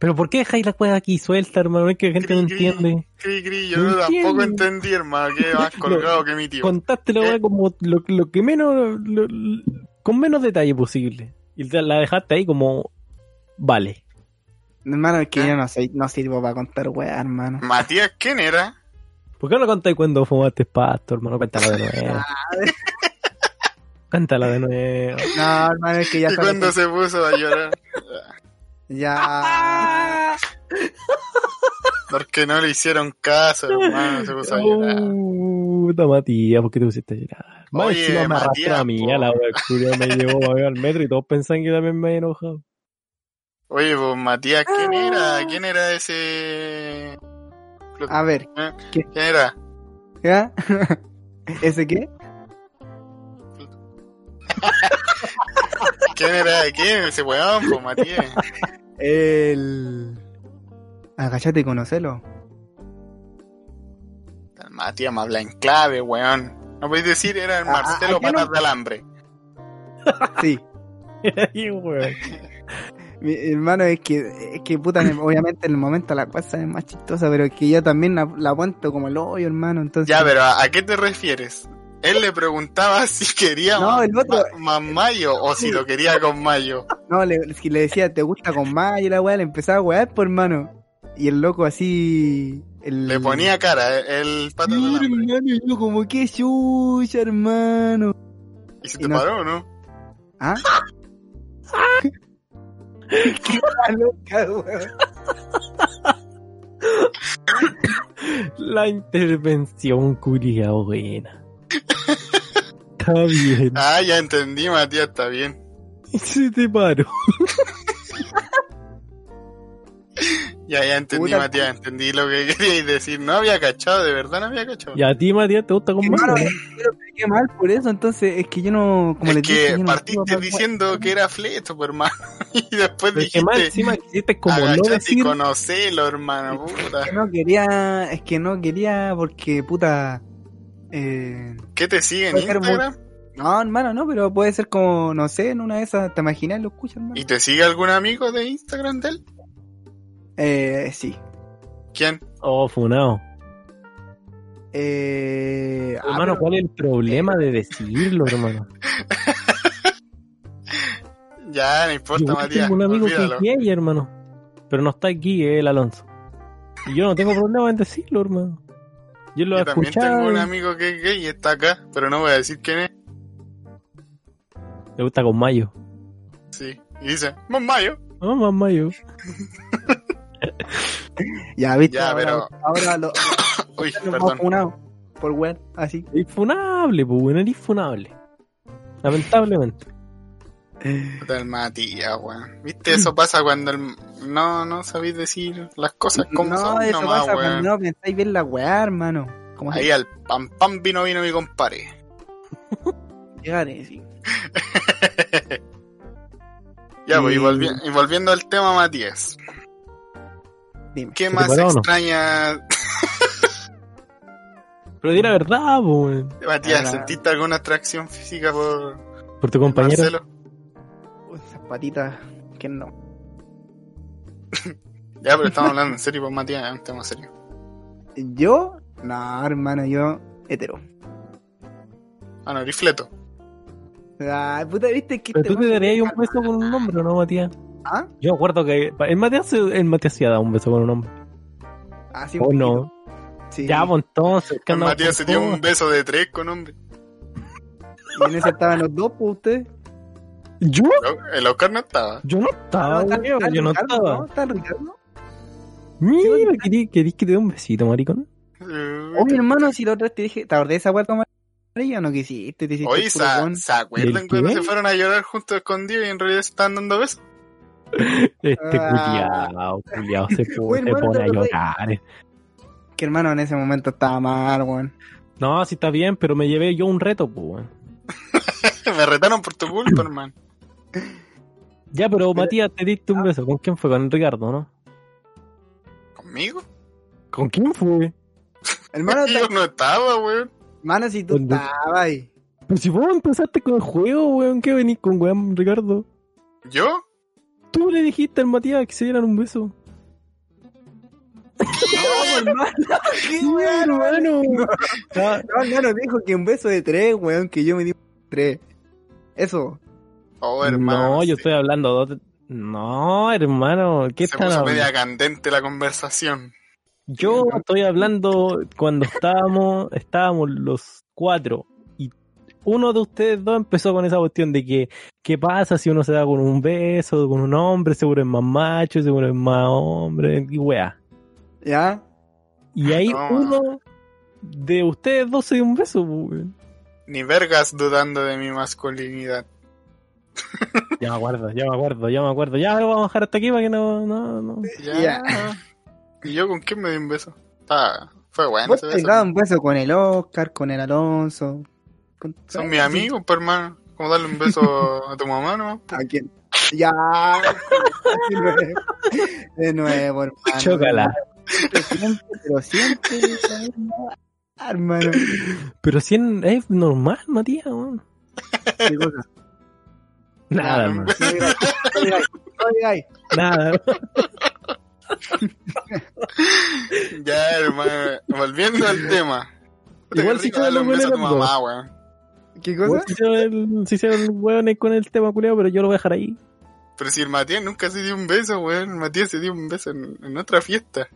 B: Pero ¿por qué dejáis la cueva aquí suelta, hermano? Es que la gente no
A: Cri,
B: entiende.
A: Cri, cri, yo
B: No
A: tampoco
B: entiendo.
A: entendí, hermano, que más colgado que mi tío.
B: Contaste la weá como lo, lo que menos, lo- lo- con menos detalle posible. Y la dejaste ahí como, vale.
C: Hermano, es que
A: ¿Ah?
C: yo no, soy, no sirvo para contar weá, hermano.
A: Matías, ¿quién era?
B: ¿Por qué no contáis cuando fumaste pasto, hermano? Cuéntalo de nuevo. Cuéntalo de nuevo.
C: No, hermano, es que ya
A: y cuando
C: que-
A: se puso a llorar.
C: Ya.
A: Porque no le hicieron caso, hermano, se puso a llorar.
B: Puta Matías, ¿por qué te pusiste a llorar? Más
A: Oye,
B: encima me arrastró
A: Matías,
B: a mí, a la culia me llevó a ver al metro y todos pensaban que también me había enojado.
A: Oye, pues Matías, ¿quién era? ¿Quién era ese?
C: A ver,
A: ¿Eh? ¿Quién era?
C: ¿ya? ¿Ese qué?
A: ¿Quién era? ¿Quién? Ese weón, pues Matías.
C: El. Agachate y conocelo.
A: Matías me habla en clave, weón. No podéis decir, era el
C: Ah, ah,
A: Marcelo
C: ¿a qué no?
A: Patas de Alambre.
C: Sí.
B: Weón.
C: Mi hermano, es que, es que puta, obviamente en el momento la cosa es más chistosa, pero es que yo también la, la aguanto como el hoyo, hermano, entonces...
A: Ya, pero ¿a, a qué te refieres? Él le preguntaba si quería
C: No,
A: más,
C: el otro-
A: más- más mayo o si lo quería con mayo.
C: No, le, si le decía, ¿te gusta con mayo la weá? Le empezaba a wear, por hermano. Y el loco así... El...
A: Le ponía cara, eh, el de
C: Sí,
A: Alambre.
C: hermano, y yo como, qué chucha, hermano.
A: ¿Y se
C: y
A: te
C: no-
A: paró o no?
C: ¿Ah? qué loca, weón.
B: La intervención curia buena. Está bien.
A: Ah, ya entendí, Matías, está bien.
B: Se te paró.
A: Ya, ya entendí, Matías, entendí lo que queríais decir. No había cachado, de verdad no había cachado.
B: Y a ti, Matías, te gusta con
C: Hermano,
B: mayo.
C: yo lo expliqué mal por eso, entonces es que yo no... Como
A: es
C: les
A: que partiste diciendo que era fleto, pues, hermano. Y después
B: Es que más
A: dijiste,
B: encima quisiste como no
A: y
B: decir.
A: conocelo, hermano, puta.
C: que no quería, es que no quería porque puta. Eh,
A: ¿Qué te sigue en Instagram?
C: no, hermano, no, pero puede ser como, no sé, en una de esas, ¿te imaginas? Lo escuchas, hermano.
A: ¿Y te sigue algún amigo de Instagram de él?
C: Eh, sí.
A: ¿Quién?
B: Oh, funado.
C: Eh, ah,
B: hermano,
C: pero-
B: ¿cuál es el problema de decirlo, hermano?
A: Ya, no importa,
B: Yo
A: Matías.
B: tengo un amigo que es gay, hermano. Pero no está aquí, el Alonso. Y yo no tengo problema en decirlo, hermano. Yo lo he
A: Yo también
B: escuchado.
A: tengo un amigo que es gay y está acá, pero no voy a decir quién es.
B: Le gusta con mayo.
A: Sí. Y dice, más mayo.
B: No, más mayo.
C: Ya, viste,
A: Ya,
C: ahora,
A: pero-
C: ahora lo,
A: Uy, perdón.
C: funado por web, así.
B: Es funable, pues, bueno, es funable. Lamentablemente.
A: Puta, el Matías, weón. ¿Viste? Eso pasa cuando el... no, no sabéis decir las cosas como
C: no,
A: son
C: eso
A: nomás,
C: pasa cuando no pensáis bien la weá, hermano. Como
A: Ahí al pam pam vino vino mi compadre.
C: llegaré, sí.
A: Ya, pues, y, volvi- y volviendo al tema, Matías.
C: Dime.
A: ¿Qué
B: ¿Se te
A: más
B: o no?
A: extraña,
B: Pero di la verdad, pues, weón.
A: Matías?
C: Ahora-
A: ¿Sentiste alguna atracción física por
B: Por tu compañero.
A: Marcelo?
C: Patitas, que no.
A: Ya, pero estamos hablando en serio, pues, Matías, es un tema serio.
C: Yo, no, hermano, yo, hetero.
A: Ah, no, rifleto.
C: Ay, puta, viste que
B: Pero
C: este
B: tú te darías un beso con un hombre, ¿o ¿no, Matías?
C: ¿Ah?
B: Yo me acuerdo que el Matías, se- el Matías sí ha dado un beso con un hombre.
C: Ah, sí,
B: ¿O
C: un
B: no?
C: Sí.
B: Ya, pues entonces. ¿qué
A: El Matías se dio un beso de tres con hombre.
C: Y en ese estaban los dos, pues, ustedes.
B: ¿Yo?
A: El Oscar no estaba.
B: Yo no estaba, yo no
C: Ricardo,
B: estaba.
C: ¿no? ¿Está Ricardo?
B: Mira, ¿querís, querís que te dé un besito, maricón?
C: Oye, hermano, si la otra vez te dije, ¿te acordás de esa como amarilla o no quisiste? Te hiciste
A: Oye, ¿se,
C: con.
A: ¿se acuerdan
B: ¿Del
A: cuando se fueron a llorar juntos escondidos y en realidad se estaban dando besos?
B: Este
C: Ah.
B: culiao, culiao, se, pone a llorar.
C: Que hermano, en ese momento estaba mal, weón.
B: No, sí está bien, pero me llevé yo un reto, pues, weón.
A: Me retaron por tu culpa, hermano.
B: Ya, pero Matías, te diste un beso. ¿Con quién fue? Con Ricardo, ¿no?
A: ¿Conmigo?
B: ¿Con quién fue?
C: Hermano,
A: Yo no estaba, weón.
C: hermano, si tú
B: ¿Dónde?
C: estabas ahí.
B: Pero si vos empezaste con el juego, weón, ¿qué venís con weón, Ricardo?
A: ¿Yo?
B: Tú le dijiste al Matías que se dieran un beso.
C: No, hermano, qué
B: No,
C: weón,
B: hermano. Ah,
C: No, hermano, dijo que un beso de tres, weón, que yo me di tres. Eso.
A: Oh, hermano.
B: no, yo estoy hablando de... No, hermano, ¿qué
A: Se puso media candente la conversación.
B: Yo estoy hablando cuando estábamos, estábamos los cuatro y uno de ustedes dos empezó con esa cuestión de que qué pasa si uno se da con un beso, con un hombre, seguro es más macho, seguro es más hombre, y weá.
C: ¿Ya?
B: Y ahí
A: No.
B: uno de ustedes dos se dio un beso, pues, weón.
A: Ni vergas dudando de mi masculinidad.
B: Ya me acuerdo, ya me acuerdo, ya me acuerdo. Ya lo vamos a dejar hasta aquí para que no, no, no.
A: Ya. ¿Y yo con quién me di un beso? Ah, fue bueno
C: Vos
A: ese
C: te
A: beso.
C: dado un beso con el Oscar, con el Alonso. con-
A: Son mis amigos, pues, hermano. ¿Cómo darle un beso a tu mamá, no?
C: ¿A quién? Ya. De nuevo, de nuevo hermano.
B: Chócala.
C: Pero siempre. ¿sabes? hermano.
B: Pero si es, normal, Matías, weón.
C: ¿Qué cosa?
B: Nada,
A: No,
B: hermano.
C: No digáis, no digáis, no digáis.
B: Nada.
A: Ya, hermano, volviendo al tema.
B: Igual si
A: rico
B: te
A: darle
B: lo
A: un beso a tu
B: los
A: mamá, weón.
C: ¿Qué cosa?
B: Si se el, se weón con el tema culiado, pero yo lo voy a dejar ahí.
A: Pero si el Matías nunca se dio un beso, weón. El Matías se dio un beso en, en otra fiesta.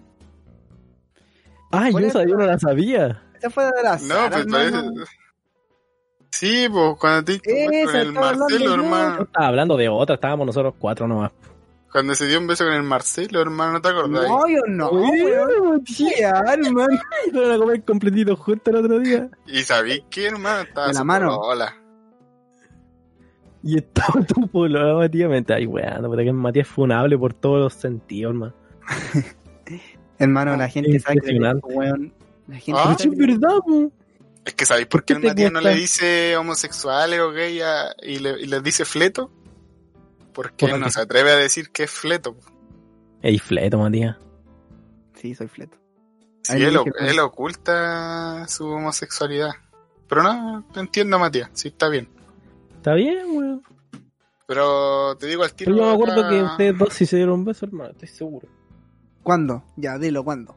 B: Ah, yo no la sabía.
C: Esa fue de la
A: No, pues parece... Sí, pues cuando te
C: Esa,
A: con el
C: estaba hablando
A: Marcelo,
C: yo.
B: Yo
A: hermano.
B: estaba hablando de otra, estábamos nosotros cuatro nomás.
A: Cuando se dio un beso con el Marcelo, hermano, ¿no te acordás?
C: No, yo no, weón. Ya, hermano.
B: Fueron a comer completito juntos el otro día.
A: Y sabí que, hermano, estaba
C: De la mano.
A: polola.
B: Y estaba tu polo, Matías, me está ahí, weón. Porque Matías es funable por todos los sentidos, hermano.
C: Hermano, la gente sabe que weón. La gente
A: Ah.
B: Pero es verdad, po.
A: Es que ¿sabéis por qué
B: ¿Por
A: el
B: qué te
A: Matías no le dice homosexuales o gay a- y, le, y les dice fleto? Porque
B: ¿Por
A: él no
B: qué?
A: se atreve a decir que es fleto.
B: Ey, fleto, Matías.
C: Sí, soy fleto.
A: Sí, él,
C: dije,
A: él oculta su homosexualidad. Pero no, te entiendo, Matías. Sí, está bien.
B: Está bien, weón.
A: Pero te digo al tiro.
B: Pero yo me acuerdo
A: acá-
B: que ustedes dos sí se dieron un beso, hermano, estoy seguro.
C: ¿Cuándo? Ya, dilo, ¿cuándo?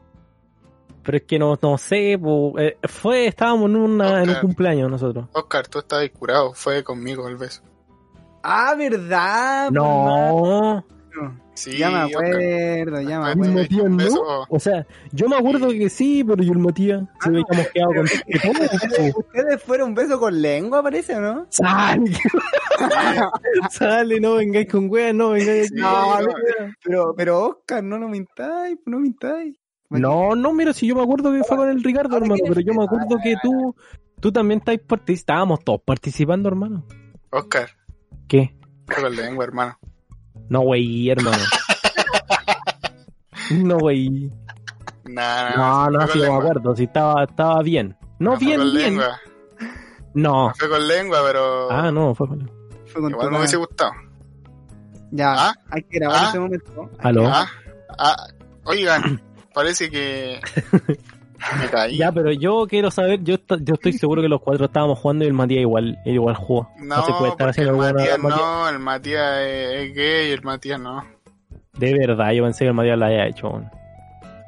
B: Pero es que no, no sé, po, eh, fue, estábamos en, una, en un cumpleaños nosotros.
A: Oscar, tú estabas curado. Fue conmigo el beso.
C: Ah, ¿verdad?
B: No,
C: No.
A: Sí,
C: Ya me
A: Oscar.
C: acuerdo, ya me
B: el
C: acuerdo.
B: Matías no.
A: beso.
B: O sea, yo me acuerdo que sí, pero yo el Matías se
C: Ah,
B: habíamos quedado con
C: ¿Ustedes, ustedes fueron un beso con lengua, parece, o no?
B: Sale, sale, no vengáis con weas, no vengáis
A: Sí,
C: No,
A: no,
C: Pero, pero Oscar, no lo mintáis, no mintáis.
B: No, no, mira, si yo me acuerdo que fue con el Ricardo, hermano, pero yo me acuerdo que tú, tú también estáis participando, estábamos todos participando, hermano.
A: Oscar,
B: ¿Qué?
A: fue con lengua, hermano.
B: No, güey, hermano. No, güey.
A: Nah,
B: No, no,
A: fue
B: sí,
A: con
B: me
A: lengua.
B: acuerdo, sí, estaba, estaba bien. No, bien,
A: con
B: bien.
A: lengua.
B: No.
A: Fue con lengua, pero.
B: Ah, no, fue con...
C: Fue con
A: Igual me hubiese gustado.
C: Ya,
A: Ah,
C: hay que grabar
A: ah,
C: ese momento.
B: Aló.
A: Ah, ah, oigan, parece que. Me caí.
B: Ya, pero yo quiero saber, yo, yo estoy seguro que los cuatro estábamos jugando y el Matías igual, él igual jugó.
A: No,
B: se puede estar
A: el
B: haciendo alguna-
A: Matías
B: Matías-
A: no, el Matías es, gay, el Matías no.
B: De verdad, yo pensé que el Matías lo había hecho.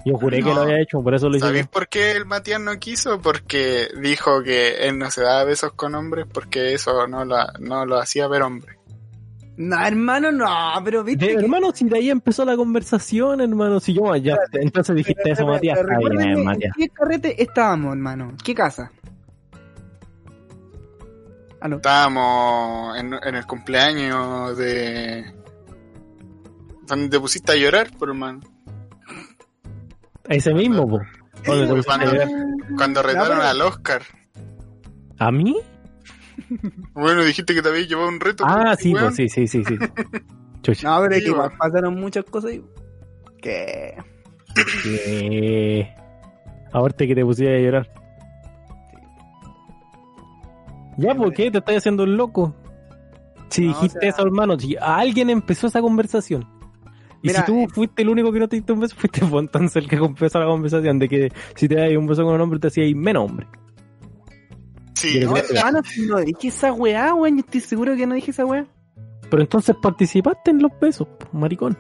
B: Yo juré que lo había hecho, por eso lo hice.
A: ¿Sabéis por qué el Matías no quiso? Porque dijo que él no se daba besos con hombres porque eso no lo, no lo hacía ver hombre.
C: No, hermano, no, pero viste.
B: De-
C: que-
B: hermano, si de ahí empezó la conversación, hermano, si yo ya, entonces dijiste
C: pero-
B: eso,
C: pero-
B: Matías,
C: pero
B: Matías.
C: ¿En qué carrete estábamos, hermano? ¿Qué casa? Aló.
A: Estábamos en, en el cumpleaños de... Donde te pusiste a llorar, por hermano.
B: Ese mismo, po. ¿Dónde te
A: Sí,
B: pusiste
A: cuando-? Cuando retaron
C: pero-
A: al Oscar.
B: ¿A mí?
A: Bueno, dijiste que te habías llevado un reto.
B: Ah, sí,
A: weón.
B: pues sí, sí, sí, sí. Chucha.
C: No, pero es
A: Sí,
C: que igual pasaron muchas cosas ahí. Que.
B: Eh, Ahorita que te pusiste a llorar. Ya, ¿por qué te estás haciendo el loco? Si
C: No,
B: dijiste
C: o sea-
B: eso, hermano, si alguien empezó esa conversación. Y
C: Mira,
B: si tú
C: eh,
B: fuiste el único que no te diste un beso, fuiste vos entonces el que empezó la conversación de que si te das un beso con un hombre te hacías menos hombre.
A: Sí,
C: No, hermano, si no dije esa weá, weón. Yo estoy seguro que no dije esa weá.
B: Pero entonces participaste en los besos, maricón.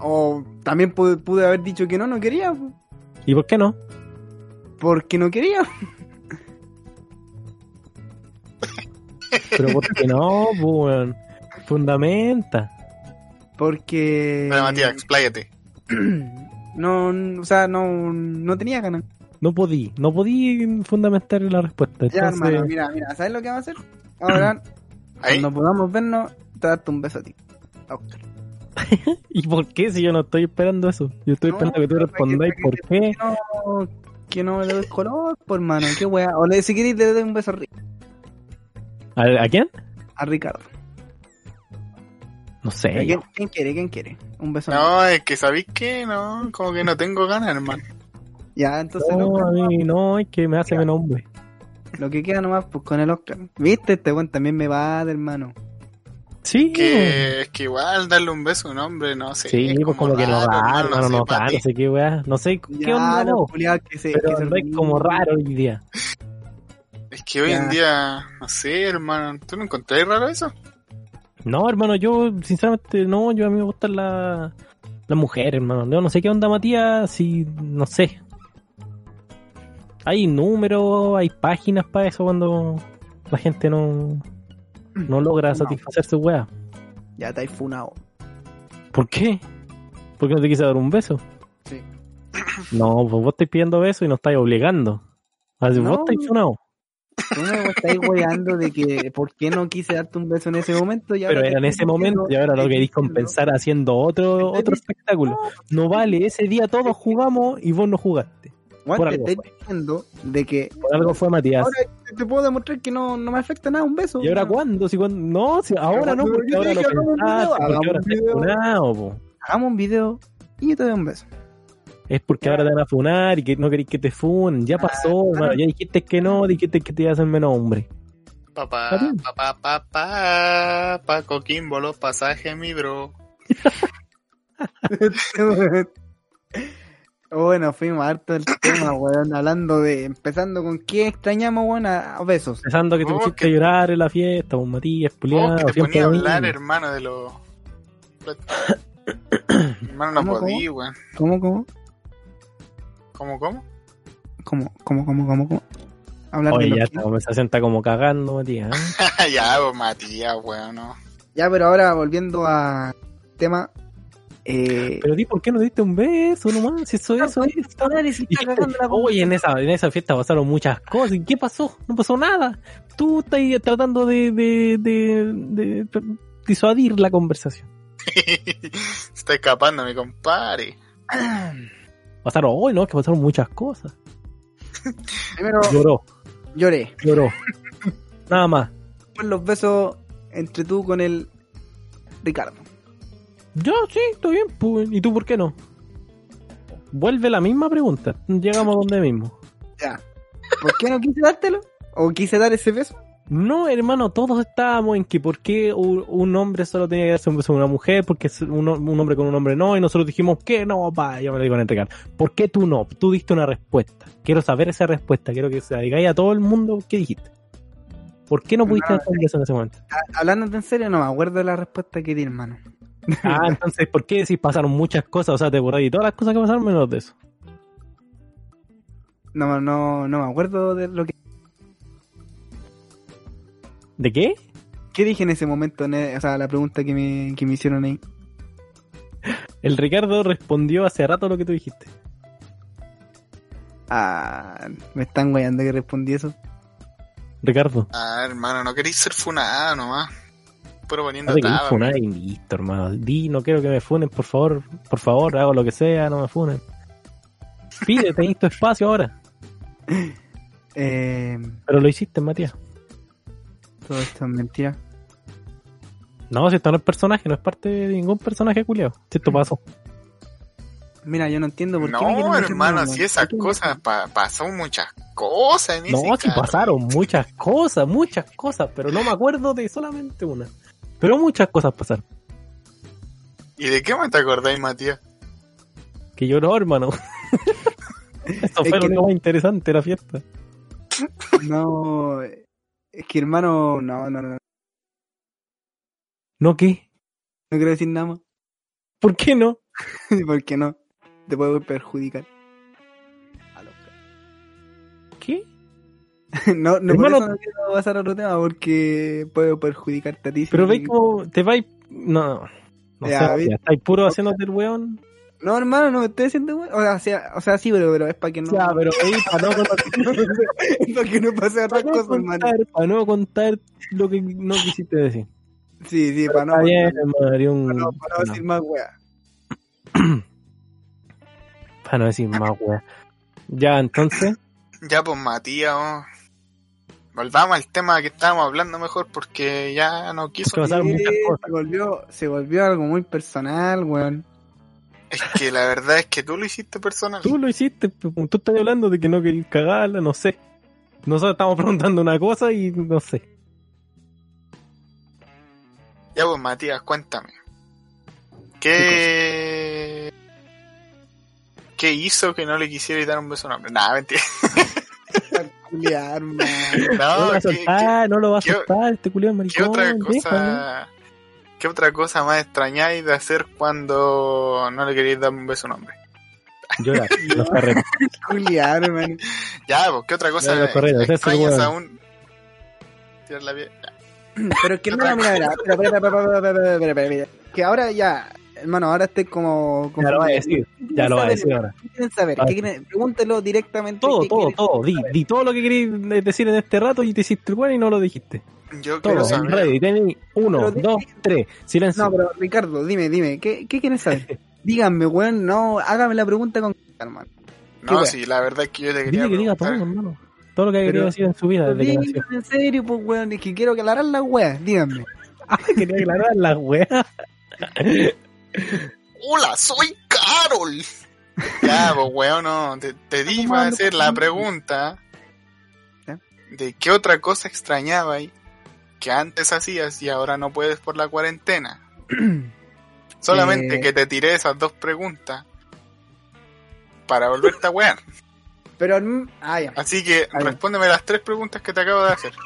C: O también pude, pude haber dicho que no, no quería. po.
B: ¿Y por qué no?
C: Porque no quería.
B: Pero por qué no, weón. Fundamenta.
C: Porque.
A: Dale, Matías, expláyate.
C: No, o sea, no, no tenía ganas.
B: No podí, no podí fundamentar la respuesta.
C: Ya,
B: Entonces,
C: hermano, mira, mira, ¿sabes lo que vamos a hacer? Ahora,
A: Ahí.
C: cuando podamos vernos, te darte un beso a ti. A Oscar.
B: ¿Y por qué si yo no estoy esperando eso? Yo estoy
C: No,
B: esperando que tú respondáis por
C: que-
B: qué.
C: Que no, que no le doy color, por mano, qué weá. O le, si queréis, le doy un beso a, Ri-
B: ¿A, a quién?
C: a Ricardo.
B: No sé.
C: ¿Quién, quién quiere? ¿Quién quiere? Un beso a
A: No, es que sabéis que no, como que no tengo ganas, hermano.
C: Ya, entonces
B: No,
C: Oscar,
B: a mí no, es que me hace menos hombre.
C: lo que queda nomás, pues con el Oscar. ¿Viste? Este weón también me va de hermano.
B: Sí,
A: Que, es que igual darle un beso a un hombre, no sé.
B: sí,
A: es
B: pues como que no da,
A: hermano,
B: no da, no
A: ti.
B: sé qué weá, no sé qué
C: Ya,
B: onda vos,
C: que se,
B: pero
C: que se
B: andáis como raro hoy día.
A: Es que hoy
C: Ya.
A: en día, no sé, hermano, ¿tú no encontrás raro eso?
B: No, hermano, yo sinceramente no, yo a mí me gustan la- las mujeres, hermano. Yo no sé qué onda Matías, si no sé. Hay números, hay páginas para eso cuando la gente no, no logra
C: No.
B: satisfacer su weá.
C: Ya estáis funado.
B: ¿Por qué? ¿Por qué no te quise dar un beso?
C: Sí.
B: No, pues vos estáis pidiendo beso y no estáis obligando. Así,
C: No.
B: vos estáis funado.
C: Tú me estáis weando de que por qué no quise darte un beso en ese momento. Y
B: Pero
C: te
B: era en ese momento y ahora lo queréis compensar haciendo otro, otro espectáculo. No vale, ese día todos jugamos y vos no jugaste.
C: Juan,
B: por
C: te
B: algo
C: estoy
B: fue.
C: diciendo de que
B: Por algo fue Matías.
C: ahora te puedo demostrar que no, no me afecta nada un beso.
B: ¿Y ahora cuándo? Si cuándo- No, si ahora no,
C: Yo
B: porque
C: te
B: ahora lo
C: dije, hagamos un video,
B: pensaste,
C: hagamos un video.
B: funado.
C: Hagamos un video y yo te doy un beso.
B: Es porque ahora te van a funar y que no queréis que te funen. Ya pasó,
C: Ah,
B: hermano. Ya dijiste que no, dijiste que te iba a hacer menos hombre.
A: Papá, papá, papá, pa Coquimbo los pasajes, mi bro.
C: bueno, fuimos harto del tema, weón, hablando de, empezando con qué extrañamos, weón, a, besos.
B: Pensando que te
A: Oh,
B: pusiste
A: que-
B: a llorar en la fiesta, con Matías,
A: Oh,
B: puliado,
A: que te ponía a hablar, hermano, de los... hermano, no
C: ¿Cómo,
A: podí, weón.
C: ¿Cómo, cómo?
A: ¿Cómo, cómo?
C: ¿Cómo, cómo, cómo, cómo, cómo? Hablar de
B: Oye,
C: lo
B: ya esta conversación está como cagando, Matías. ¿eh?
A: ya, pues, Matías, weón, no.
C: Ya, pero ahora volviendo a tema. Eh,
B: Pero di, ¿por qué no diste un beso nomás? Si eso, eso es. Y dijiste, Oye, en esa, en esa fiesta pasaron muchas cosas. ¿Y qué pasó? No pasó nada. Tú estás tratando de, de, de, de disuadir la conversación.
A: Se está escapando, mi compadre.
B: Pasaron, hoy no, que pasaron muchas cosas.
C: Primero
B: Lloró,
C: lloré.
B: lloró. Nada más.
C: Después los besos entre tú con el Ricardo.
B: Yo sí, estoy bien. pues, ¿Y tú por qué no? Vuelve la misma pregunta. Llegamos a donde mismo.
C: Ya. ¿Por qué no quise dártelo? ¿O quise dar ese beso?
B: No, hermano, todos estábamos en que por qué un, hombre solo tenía que darse un beso con una mujer, porque un, un hombre con un hombre no, y nosotros dijimos que no, pa, yo me lo digo en entregar. ¿Por qué tú no? Tú diste una respuesta. Quiero saber esa respuesta, quiero que se la digáis a todo el mundo qué dijiste. ¿Por qué no pudiste
C: No,
B: dar un beso en ese momento?
C: A- Hablándote en serio, no me acuerdo de la respuesta que di, hermano.
B: Ah, entonces, ¿por qué decís pasaron muchas cosas? O sea, te borráis todas las cosas que pasaron menos de eso.
C: No, no, no me acuerdo de lo que...
B: ¿De qué?
C: ¿Qué dije en ese momento? en e- o sea, la pregunta que me, que me hicieron ahí.
B: El Ricardo respondió hace rato lo que tú dijiste.
C: Ah, me están guayando que respondí eso.
B: Ricardo.
A: Ah, hermano, no queréis ser funado nomás. Puro poniendo tabas.
B: listo, hermano. Di, no quiero que me funen, por favor. Por favor, hago lo que sea, no me funen. Pide, tenés tu espacio ahora.
C: Eh,
B: Pero lo hiciste, Matías.
C: todo esto es mentira.
B: No, si esto no es personaje, no es parte de ningún personaje culiao. Si esto pasó.
C: Mira, yo no entiendo por qué.
A: No, hermano,
C: mano,
A: si esas cosas pa- pasó muchas cosas en
B: No,
A: ese
B: si
A: carro.
B: pasaron muchas cosas, muchas cosas, pero no me acuerdo de solamente una. Pero muchas cosas pasaron.
A: ¿Y de qué me te acordáis, Matías?
B: Que lloró, hermano. Eso
C: Es
B: fue lo más interesante de la fiesta.
C: No, es que hermano, no, no, no. No
B: ¿No qué?
C: quiero decir nada más.
B: ¿Por qué no?
C: ¿Por qué no? Te puedo perjudicar.
B: ¿Qué?
C: no, no,
B: Hermano-
C: por eso no quiero pasar a otro tema porque puedo perjudicarte a ti.
B: Pero
C: si-
B: veis como te vais. No, no
C: Ya,
B: sé,
C: vi-
B: ya estáis puro haciéndote el weón.
C: No, hermano, no me estoy diciendo, güey. O sea, o sea, sí, pero, pero es para que no.
B: Ya, pero veis para no contar,
C: es para que no pase otra
B: para no
C: cosa, hermano.
B: contar, para no contar lo que no quisiste decir.
C: Sí, sí, para no,
B: Está bien, hermano, haría un-
C: para no, para no
B: no,
C: decir más, wea.
B: para no decir más weón. Ya, entonces,
A: Ya, pues, Matías, oh. Volvamos al tema que estábamos hablando mejor porque ya no quiso.
B: Cosas.
C: Se volvió, se volvió algo muy personal, weón.
A: Es que la verdad es que tú lo hiciste personal.
B: tú lo hiciste, pues, tú estás hablando de que no querías cagarla, no sé. Nosotros estamos preguntando una cosa y no sé.
A: Ya pues, Matías, cuéntame. ¿Qué... ¿Qué hizo que no le quisiera dar un beso a un hombre? Nada, mentira.
C: culiar.
B: No, lo soltar, va a soltar, este
A: culiar
B: maricón.
A: ¿Qué otra cosa? ¿Qué otra cosa más extrañáis de hacer cuando no le queréis dar un beso a un hombre?
B: Llorar, los
A: Ya, pues, ¿qué otra cosa? Aún. La.
C: Pero que no, mira, que ahora ya hermano, ahora estoy como. como
B: Ya lo va a decir, ya lo va a decir ahora.
C: ¿Qué quieren saber?
B: Ah.
C: ¿Qué quieren? Pregúntelo directamente.
B: Todo,
C: ¿qué
B: todo, todo. Di, di todo lo que querías decir en este rato y te hiciste el bueno y no lo dijiste.
A: Yo
B: Todo,
A: quiero
B: en
A: saber...
B: ready. Tení uno,
C: Pero
B: dos, tres. Silencio.
C: No, pero Ricardo, dime, dime, ¿qué, qué quieren saber? Díganme, weón, no, hágame la pregunta con hermano.
A: No, sí, la verdad es que yo te quería
B: Dile que diga todo, hermano. Todo lo que
C: Pero-
B: querido decir en su vida desde que
C: en serio, pues, weón, es que quiero aclarar las weas, díganme.
B: Quería aclarar las weas.
A: Hola, soy Carol. ya, pues weón, no, te, te di
C: ¿Cómo
A: para hacer la pregunta de qué otra cosa extrañaba ahí que antes hacías y ahora no puedes por la cuarentena. Solamente
C: Eh.
A: que te tiré esas dos preguntas para volverte a wear.
C: Pero, mm, ah, ya.
A: Así que
C: bien.
A: respóndeme las tres preguntas que te acabo de hacer.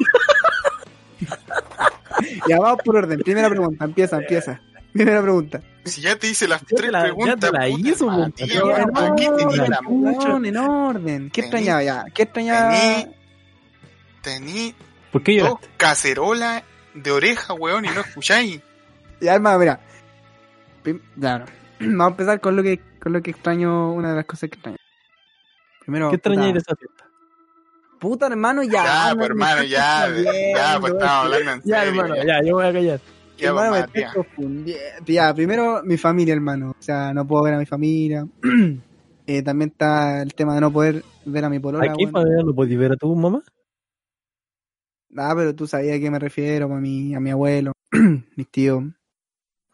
C: Ya vamos por orden. Primera pregunta, empieza, empieza. Primera pregunta.
A: Si ya te hice las
B: Ya
A: tres
B: la- ya
A: preguntas,
B: te la
A: puta,
B: hizo, puta.
C: Pero
B: Ya,
C: en
A: ¿para qué tenía
C: orden, en orden. ¿Qué extrañaba ya? ¿Qué extrañaba?
A: Tení, tení
B: ¿Por qué
A: dos
B: lloraste?
A: cacerolas de oreja, weón, y no escucháis.
C: Ya, hermano, mira. Ya, no. Vamos a empezar con lo que con lo que extraño, una de las cosas que extraño. Primero,
B: ¿Qué extrañáis de esa fiesta?
C: puta, hermano, ya.
A: Ya,
C: no
A: pues hermano, ya, ya, pues estamos
C: weón.
A: hablando en
B: Ya,
A: serio.
B: hermano,
A: ya.
B: ya, yo voy a callar.
C: Hermano, me
A: Matías.
C: estás confundiendo. Ya, primero mi familia, hermano. O sea, no puedo ver a mi familia. Eh, también está el tema de no poder ver a mi polola.
B: ¿Aquí
C: weón.
B: familia no podías ver a tu mamá?
C: Ah, pero tú sabías a qué me refiero, a mi, a mi abuelo, mis tíos.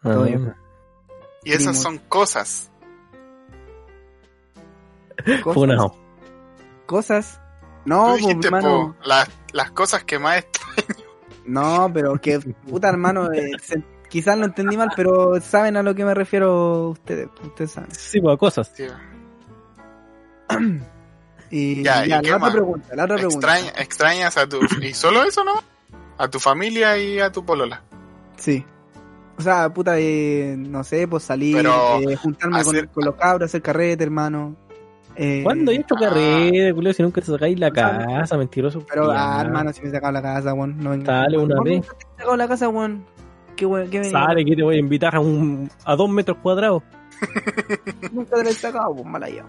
B: Ah,
C: Todo.
A: Y esas son cosas.
C: Cosas. Cosas. No, pues,
A: dijiste,
C: hermano.
A: po, las, las cosas que más extraño.
C: No, pero que puta hermano, eh, se- quizás lo entendí mal, pero saben a lo que me refiero ustedes, ustedes saben.
B: Sí, pues a cosas.
C: Y
A: Ya,
C: ya,
A: ¿y qué
C: la otra pregunta, la otra pregunta.
A: Extraña- extrañas a tu... ¿Y solo eso, no? A tu familia y a tu polola.
C: Sí. O sea, puta, eh, no sé, pues salir,
A: Pero
C: eh, juntarme con, con los cabros, hacer carrete, hermano. Eh,
B: ¿Cuándo hay hecho
A: ah.
B: carrera? Si nunca te sacáis la casa, mentiroso.
C: Pero, ah, hermano, si me he sacado la casa, weón. No.
B: Sale una
C: No,
B: vez.
C: te he sacado la casa, weón. Qué weón, qué.
B: Sale que te voy a invitar a un a dos metros cuadrados
C: Nunca te la he sacado, pues mala ya.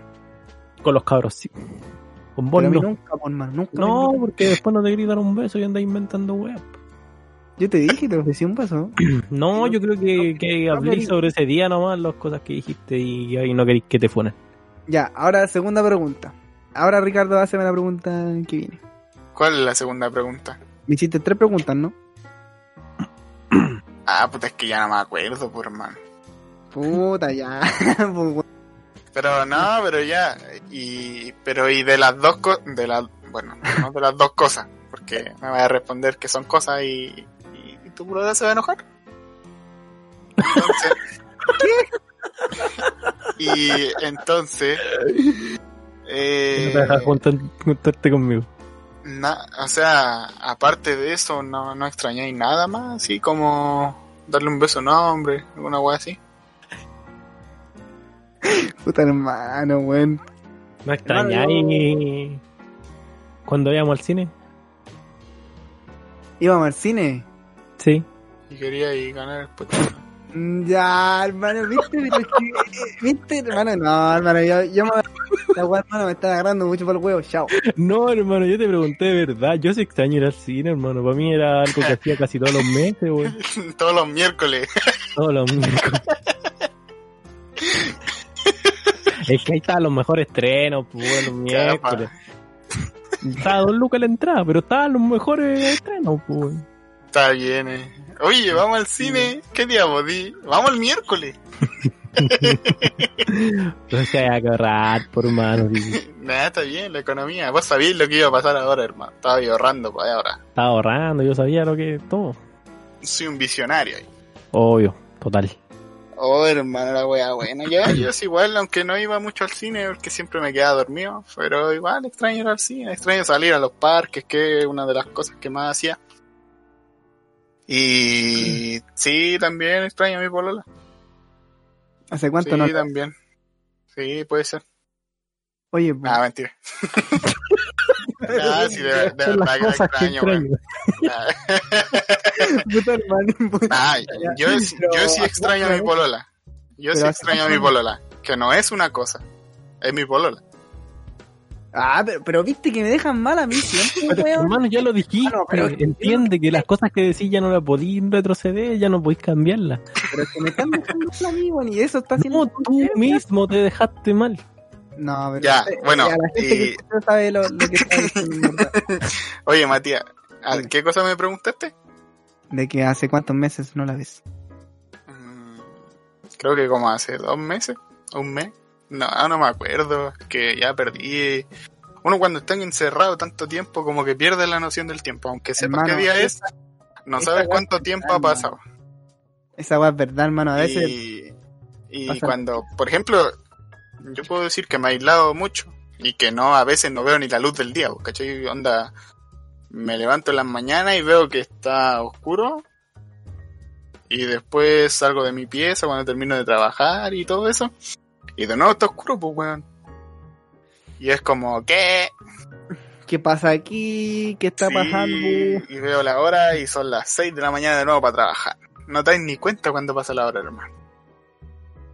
B: con los cabros, sí. Con vos no.
C: nunca, pues, hermano, nunca.
B: No, porque después no te quería dar un beso y andas inventando weas.
C: Yo te dije, te ofrecí un beso.
B: No, yo creo que, que hablé sobre ese día nomás, las cosas que dijiste y ahí no queréis que te funen.
C: Ya, ahora segunda pregunta. Ahora Ricardo, hazme la pregunta que viene.
A: ¿Cuál es la segunda pregunta?
C: Me hiciste tres preguntas, ¿no?
A: Ah, puta, es que ya no me acuerdo, por hermano.
C: Puta, ya. Pues.
A: Pero no, pero ya. Y, pero y de las dos cosas, bueno, no de las dos cosas, porque me va a responder que son cosas y, y, y tu brother se va a enojar. Entonces, Y entonces, eh,
B: no te dejas juntar- juntarte conmigo.
A: na- o sea, aparte de eso, no, no extrañáis nada más, así como darle un beso a un hombre, alguna wea así.
C: Puta hermano, weón.
B: ¿No extrañáis cuando íbamos al cine?
C: ¿Íbamos al cine?
B: Sí.
A: Y quería ir ganar el puesto.
C: Mm, Ya, hermano, ¿viste? Pero eh, ¿Viste, hermano? No, hermano, yo, yo me... La weá, hermano, me están agarrando mucho por el huevo, chao.
B: No, hermano, yo te pregunté de verdad. Yo sí extraño ir al cine, hermano. Para mí era algo que hacía casi todos los meses, weón.
A: Todos los miércoles.
B: Todos los miércoles. Es que ahí estaban los mejores estrenos, pues, los miércoles. Estaba dos lucas la entrada, pero estaban los mores estrenos, pues.
A: Está bien, eh. Oye, vamos al cine. ¿Qué día di? Vamos el miércoles.
B: Hay que ahorrar, por sí.
A: Nada, está bien, la economía. Vos sabías lo que iba a pasar ahora, hermano. Estaba ahorrando para ahora.
B: Estaba ahorrando, yo sabía lo que todo.
A: Soy un visionario ahí.
B: Obvio, total.
A: Oh, hermano, la wea buena. Ya, yo es igual, aunque no iba mucho al cine, porque siempre me quedaba dormido, pero igual extraño ir al cine, extraño salir a los parques, que es una de las cosas que más hacía. Y sí, también extraño a mi polola.
C: ¿Hace cuánto
A: sí,
C: no?
A: también. Sí, puede ser.
C: Oye, pues,
A: Ah, mentira. Ah, sí, de, de verdad que extraño,
B: extraño.
C: puta hermano, puta.
A: Ah, yo, sí- yo sí extraño a mi polola. Yo sí extraño a mi polola. Que no es una cosa. Es mi polola.
C: Ah, pero, pero viste que me dejan mal a mí siempre,
B: Pero, hermano, ya lo dijiste.
C: Ah, no, pero-
B: Entiende que las cosas que decís ya no las podís retroceder, ya no podís cambiarlas.
C: Pero es que me están dejando mal a mí, weón, y eso está haciendo...
B: No, tú mismo te dejaste mal.
C: No, pero...
A: Ya,
C: eh,
A: bueno,
C: ya, la gente
A: y-
C: que escucha sabe lo, lo que está diciendo.
A: Oye, Matías, ¿a. ¿qué cosa me preguntaste?
C: De que hace cuántos meses no la ves.
A: Mm, Creo que como hace dos meses, un mes. No, no me acuerdo. Que ya perdí. Uno cuando está encerrado tanto tiempo, como que pierde la noción del tiempo. Aunque sepa qué día es, no sabes cuánto tiempo
C: verdad,
A: ha pasado.
C: Esa weá es verdad, hermano. A veces...
A: Y, y cuando, por ejemplo, yo puedo decir que me he aislado mucho y que no, a veces no veo ni la luz del día, ¿cachai? Onda, me levanto en las mañanas y veo que está oscuro y después salgo de mi pieza cuando termino de trabajar y todo eso y de nuevo está oscuro, pues weón. Y es como, ¿qué?
C: ¿Qué pasa aquí? ¿Qué está
A: Sí,
C: pasando?
A: Y veo la hora y son las 6 de la mañana de nuevo para trabajar. No te das ni cuenta cuando pasa la hora, hermano.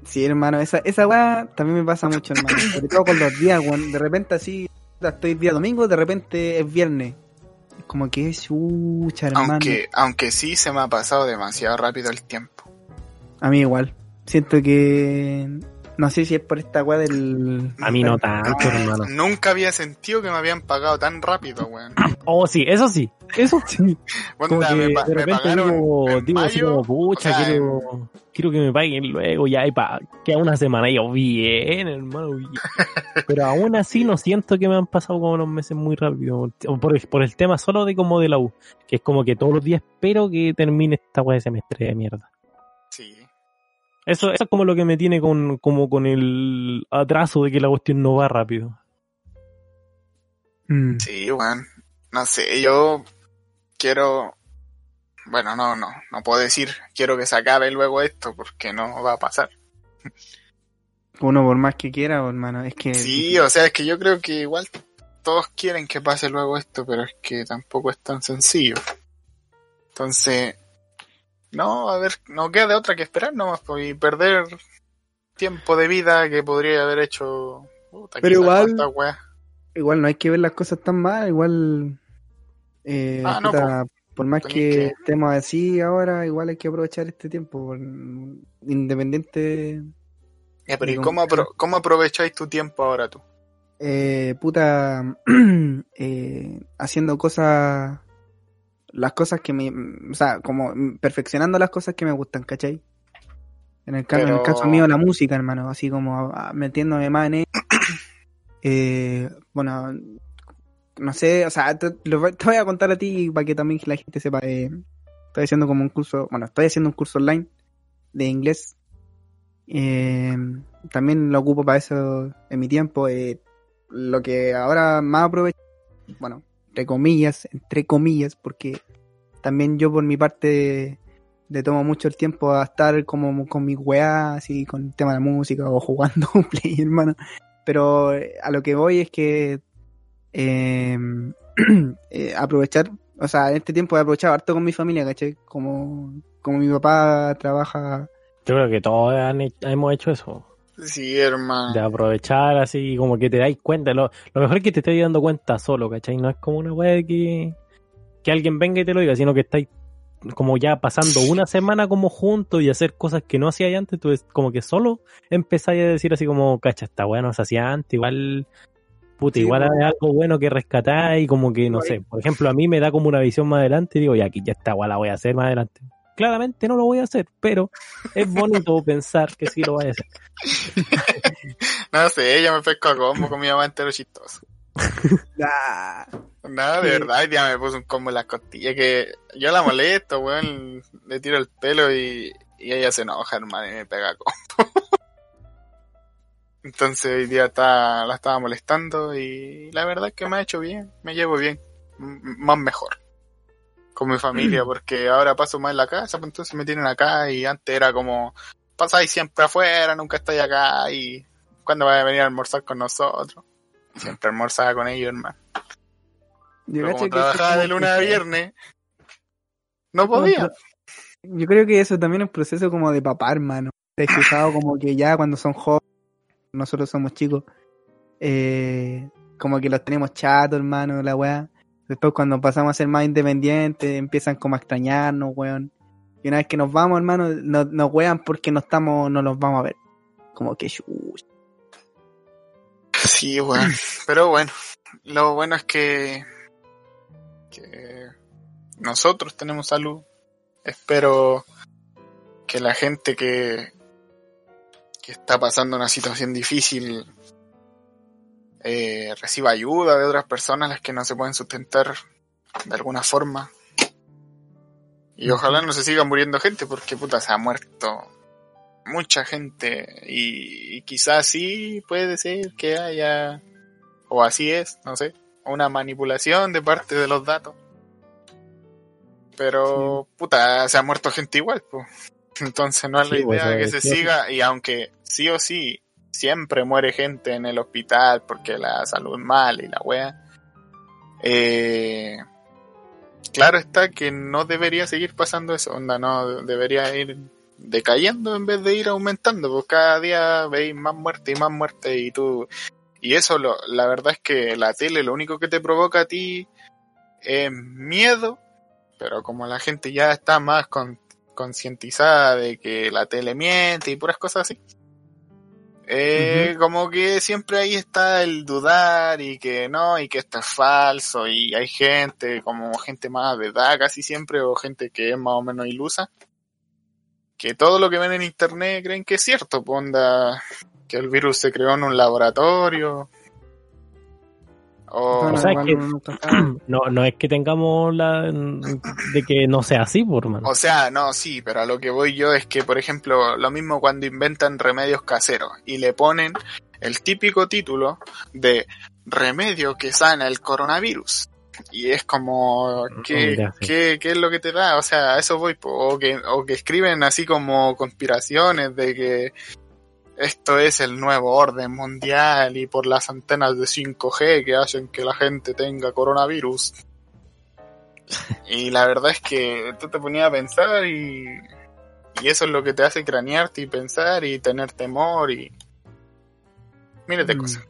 C: Sí, hermano, esa, esa weá también me pasa mucho, hermano. Sobre todo con los días, weón. De repente así, estoy día domingo, de repente es viernes. Es como que es chucha, hermano.
A: Aunque, aunque sí se me ha pasado demasiado rápido el tiempo.
C: A mí igual. Siento que... No sé si es por esta weá del...
B: A mí no tanto, hermano.
A: Nunca había sentido que me habían pagado tan rápido, weón.
B: Oh, sí, eso sí. Eso sí. Como que
A: me,
B: de
A: me
B: repente
A: pagaron
B: digo,
A: en
B: digo así como, pucha,
A: o sea,
B: quiero, quiero que me paguen luego, ya, y pa, queda una semana, y yo, bien, hermano, bien. Pero aún así no siento que me han pasado como unos meses muy rápido, o por, el- por el tema solo de como de la U, que es como que todos los días espero que termine esta weá de semestre de mierda. Eso, eso es como lo que me tiene con, como con el atraso de que la cuestión no va rápido.
C: Mm.
A: Sí, weón. No sé, yo quiero... Bueno, no, no, no puedo decir quiero que se acabe luego esto porque no va a pasar.
C: Uno por más que quiera, hermano. Es que...
A: Sí, o sea, es que yo creo que igual todos quieren que pase luego esto, pero es que tampoco es tan sencillo. Entonces, no, a ver, no queda de otra que esperar nomás pues, y perder tiempo de vida que podría haber hecho. Puta,
C: Pero igual-. Igual no hay que ver las cosas tan mal, igual... Eh,
A: Ah, no,
C: puta, por más que,
A: que-
C: estemos así ahora, igual hay que aprovechar este tiempo, por- independiente...
A: Ya, pero ¿y cómo, apro- cómo aprovecháis tu tiempo ahora tú?
C: eh, puta, eh, haciendo cosas, las cosas que me, o sea, como perfeccionando las cosas que me gustan, ¿cachai? En el, ca- en el
A: Pero-
C: caso mío, la música, hermano, así como metiéndome más en él. Eh, bueno, no sé, o sea, te, lo voy- te voy a contar a ti para que también la gente sepa. eh, estoy haciendo como un curso, bueno, estoy haciendo un curso online de inglés. Eh, también lo ocupo para eso en mi tiempo. eh, lo que ahora más aprovecho, bueno, entre comillas, entre comillas, porque también yo por mi parte le tomo mucho el tiempo a estar como con mis weas, así con el tema de la música o jugando play, hermano. Pero eh, a lo que voy es que eh, eh, aprovechar, o sea, en este tiempo he aprovechado harto con mi familia, ¿cachai? Como, como mi papá trabaja
B: Yo creo que todos han he- hemos hecho eso.
A: Sí, hermano.
B: de aprovechar así como que te dais cuenta lo, lo mejor es que te estés dando cuenta solo ¿cachai? no es como una weá que que alguien venga y te lo diga sino que estáis como ya pasando una semana como juntos y hacer cosas que no hacíais antes tú es como que solo empezáis a decir así como cacha esta weá no se hacía antes igual puta
C: Sí,
B: igual hay algo bueno que rescatáis como que no sé por ejemplo a mí me da como una visión más adelante y digo ya aquí ya esta weá la voy a hacer más adelante claramente no lo voy a hacer pero es bonito pensar que sí lo voy a hacer
A: No sé, ella me pescó a combo con mi mamá entero chistoso.
C: Ah,
A: Nada, de
C: Sí.
A: verdad, ya me puso un combo en las costillas que yo la molesto, weón, le tiro el pelo y, Y ella se enoja, hermano, y me pega combo. Entonces hoy día está, la estaba molestando y la verdad es que me ha hecho bien, me llevo bien, más mejor con mi familia, porque ahora paso más en la casa, pues entonces me tienen acá y antes era como, pasáis siempre afuera, nunca estáis acá y cuando vais a venir a almorzar con nosotros. Siempre almorzaba con ellos, hermano.
C: Yo
A: Pero como trabajaba
C: como
A: de lunes a viernes, no podía.
C: Yo creo que eso también es un proceso como de papá, hermano. Te he fijado como que ya cuando son jóvenes, nosotros somos chicos, eh, como que los tenemos chatos, hermano, la weá. Después cuando pasamos a ser más independientes, empiezan como a extrañarnos, weón. Y una vez que nos vamos, hermano, nos, wean porque no estamos, no los vamos a ver. Como que.
A: Sí, weón. Pero bueno, lo bueno es que, que nosotros tenemos salud. Espero que la gente que, que está pasando una situación difícil eh, reciba ayuda de otras personas, las que no se pueden sustentar de alguna forma. Y ojalá no se siga muriendo gente, porque puta, se ha muerto mucha gente. Y, y quizás sí puede ser que haya, o así es, no sé, una manipulación de parte de los datos. Pero, puta, se ha muerto gente igual, pues. Entonces no es la
B: Sí, pues,
A: idea
B: eh,
A: que se siga, y aunque sí o sí siempre muere gente en el hospital porque la salud mal y la wea, eh, claro está que no debería seguir pasando eso, no debería ir decayendo en vez de ir aumentando, porque cada día veis más muerte y más muerte y tú... Y eso, lo, la verdad es que la tele lo único que te provoca a ti es miedo, pero como la gente ya está más con, concientizada de que la tele miente y puras cosas así, eh, como que siempre ahí está el dudar y que no, y que esto es falso, y hay gente, como gente más de edad casi siempre, o gente que es más o menos ilusa, que todo lo que ven en internet creen que es cierto, onda, que el virus se creó en un laboratorio, o...
B: Sea, que-
C: sabe.
B: No, no es que tengamos la de que no sea así, por hermano.
A: O sea, no, sí, pero a lo que voy yo es que, por ejemplo, lo mismo cuando inventan remedios caseros y le ponen el típico título de remedio que sana el coronavirus. Y es como, ¿qué,
B: Ya, sí.
A: qué, qué es lo que te da? O sea, a eso voy, o que, o que escriben así como conspiraciones de que esto es el nuevo orden mundial y por las antenas de 5G que hacen que la gente tenga coronavirus. Y la verdad es que tú te ponías a pensar y, y eso es lo que te hace cranearte y pensar y tener temor y... Mírate
C: Mm.
A: cosas.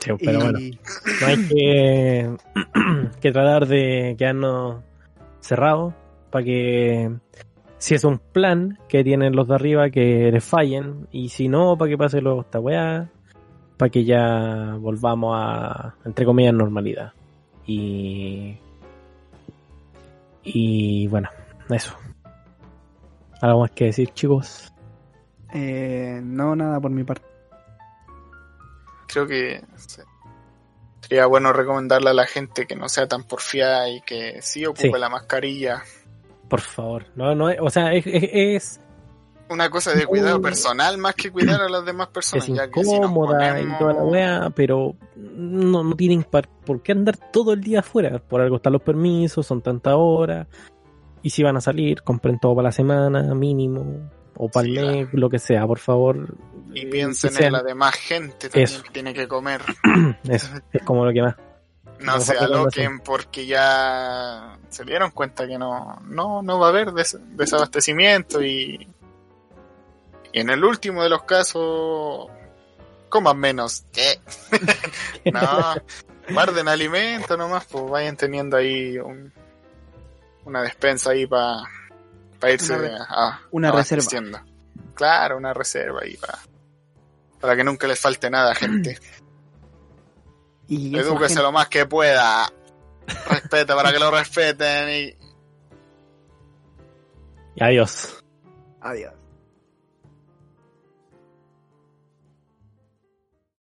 B: Sí, pero bueno, no hay que, que tratar de quedarnos cerrados para que si es un plan que tienen los de arriba que les fallen y si no para que pase luego esta weá para que ya volvamos a entre comillas normalidad y y bueno eso algo más que decir chicos
C: eh, no, nada por mi parte.
A: Creo que sí. sería bueno recomendarle a la gente que no sea tan porfiada y que sí ocupe
B: Sí.
A: la mascarilla.
B: Por favor no no o sea es, es-
A: Una cosa de cuidado personal más que cuidar a las demás personas.
B: es
A: ya que si
B: incómoda
A: ponemos-
B: y toda la weá, pero no, no tienen por qué andar todo el día afuera. Por algo están los permisos, son tantas horas. Y si van a salir, compren todo para la semana, mínimo. O para el mes, lo que sea, por favor.
A: Y
B: Eh,
A: piensen en la demás gente también
B: Eso.
A: que tiene que comer.
B: Eso, es como lo que más.
A: No se aloquen porque ya se dieron cuenta que no, no, no va a haber des- desabastecimiento y, y en el último de los casos coman menos. ¿Qué? no, guarden alimento nomás, pues vayan teniendo ahí un- una despensa ahí para irse
C: Una
A: a,
C: una
A: abasteciendo. Claro, una reserva ahí para para que nunca les falte nada, gente.
C: Y
A: Edúquese
C: gente,
A: lo más que pueda. Respete para que lo respeten y
B: Y adiós.
C: Adiós.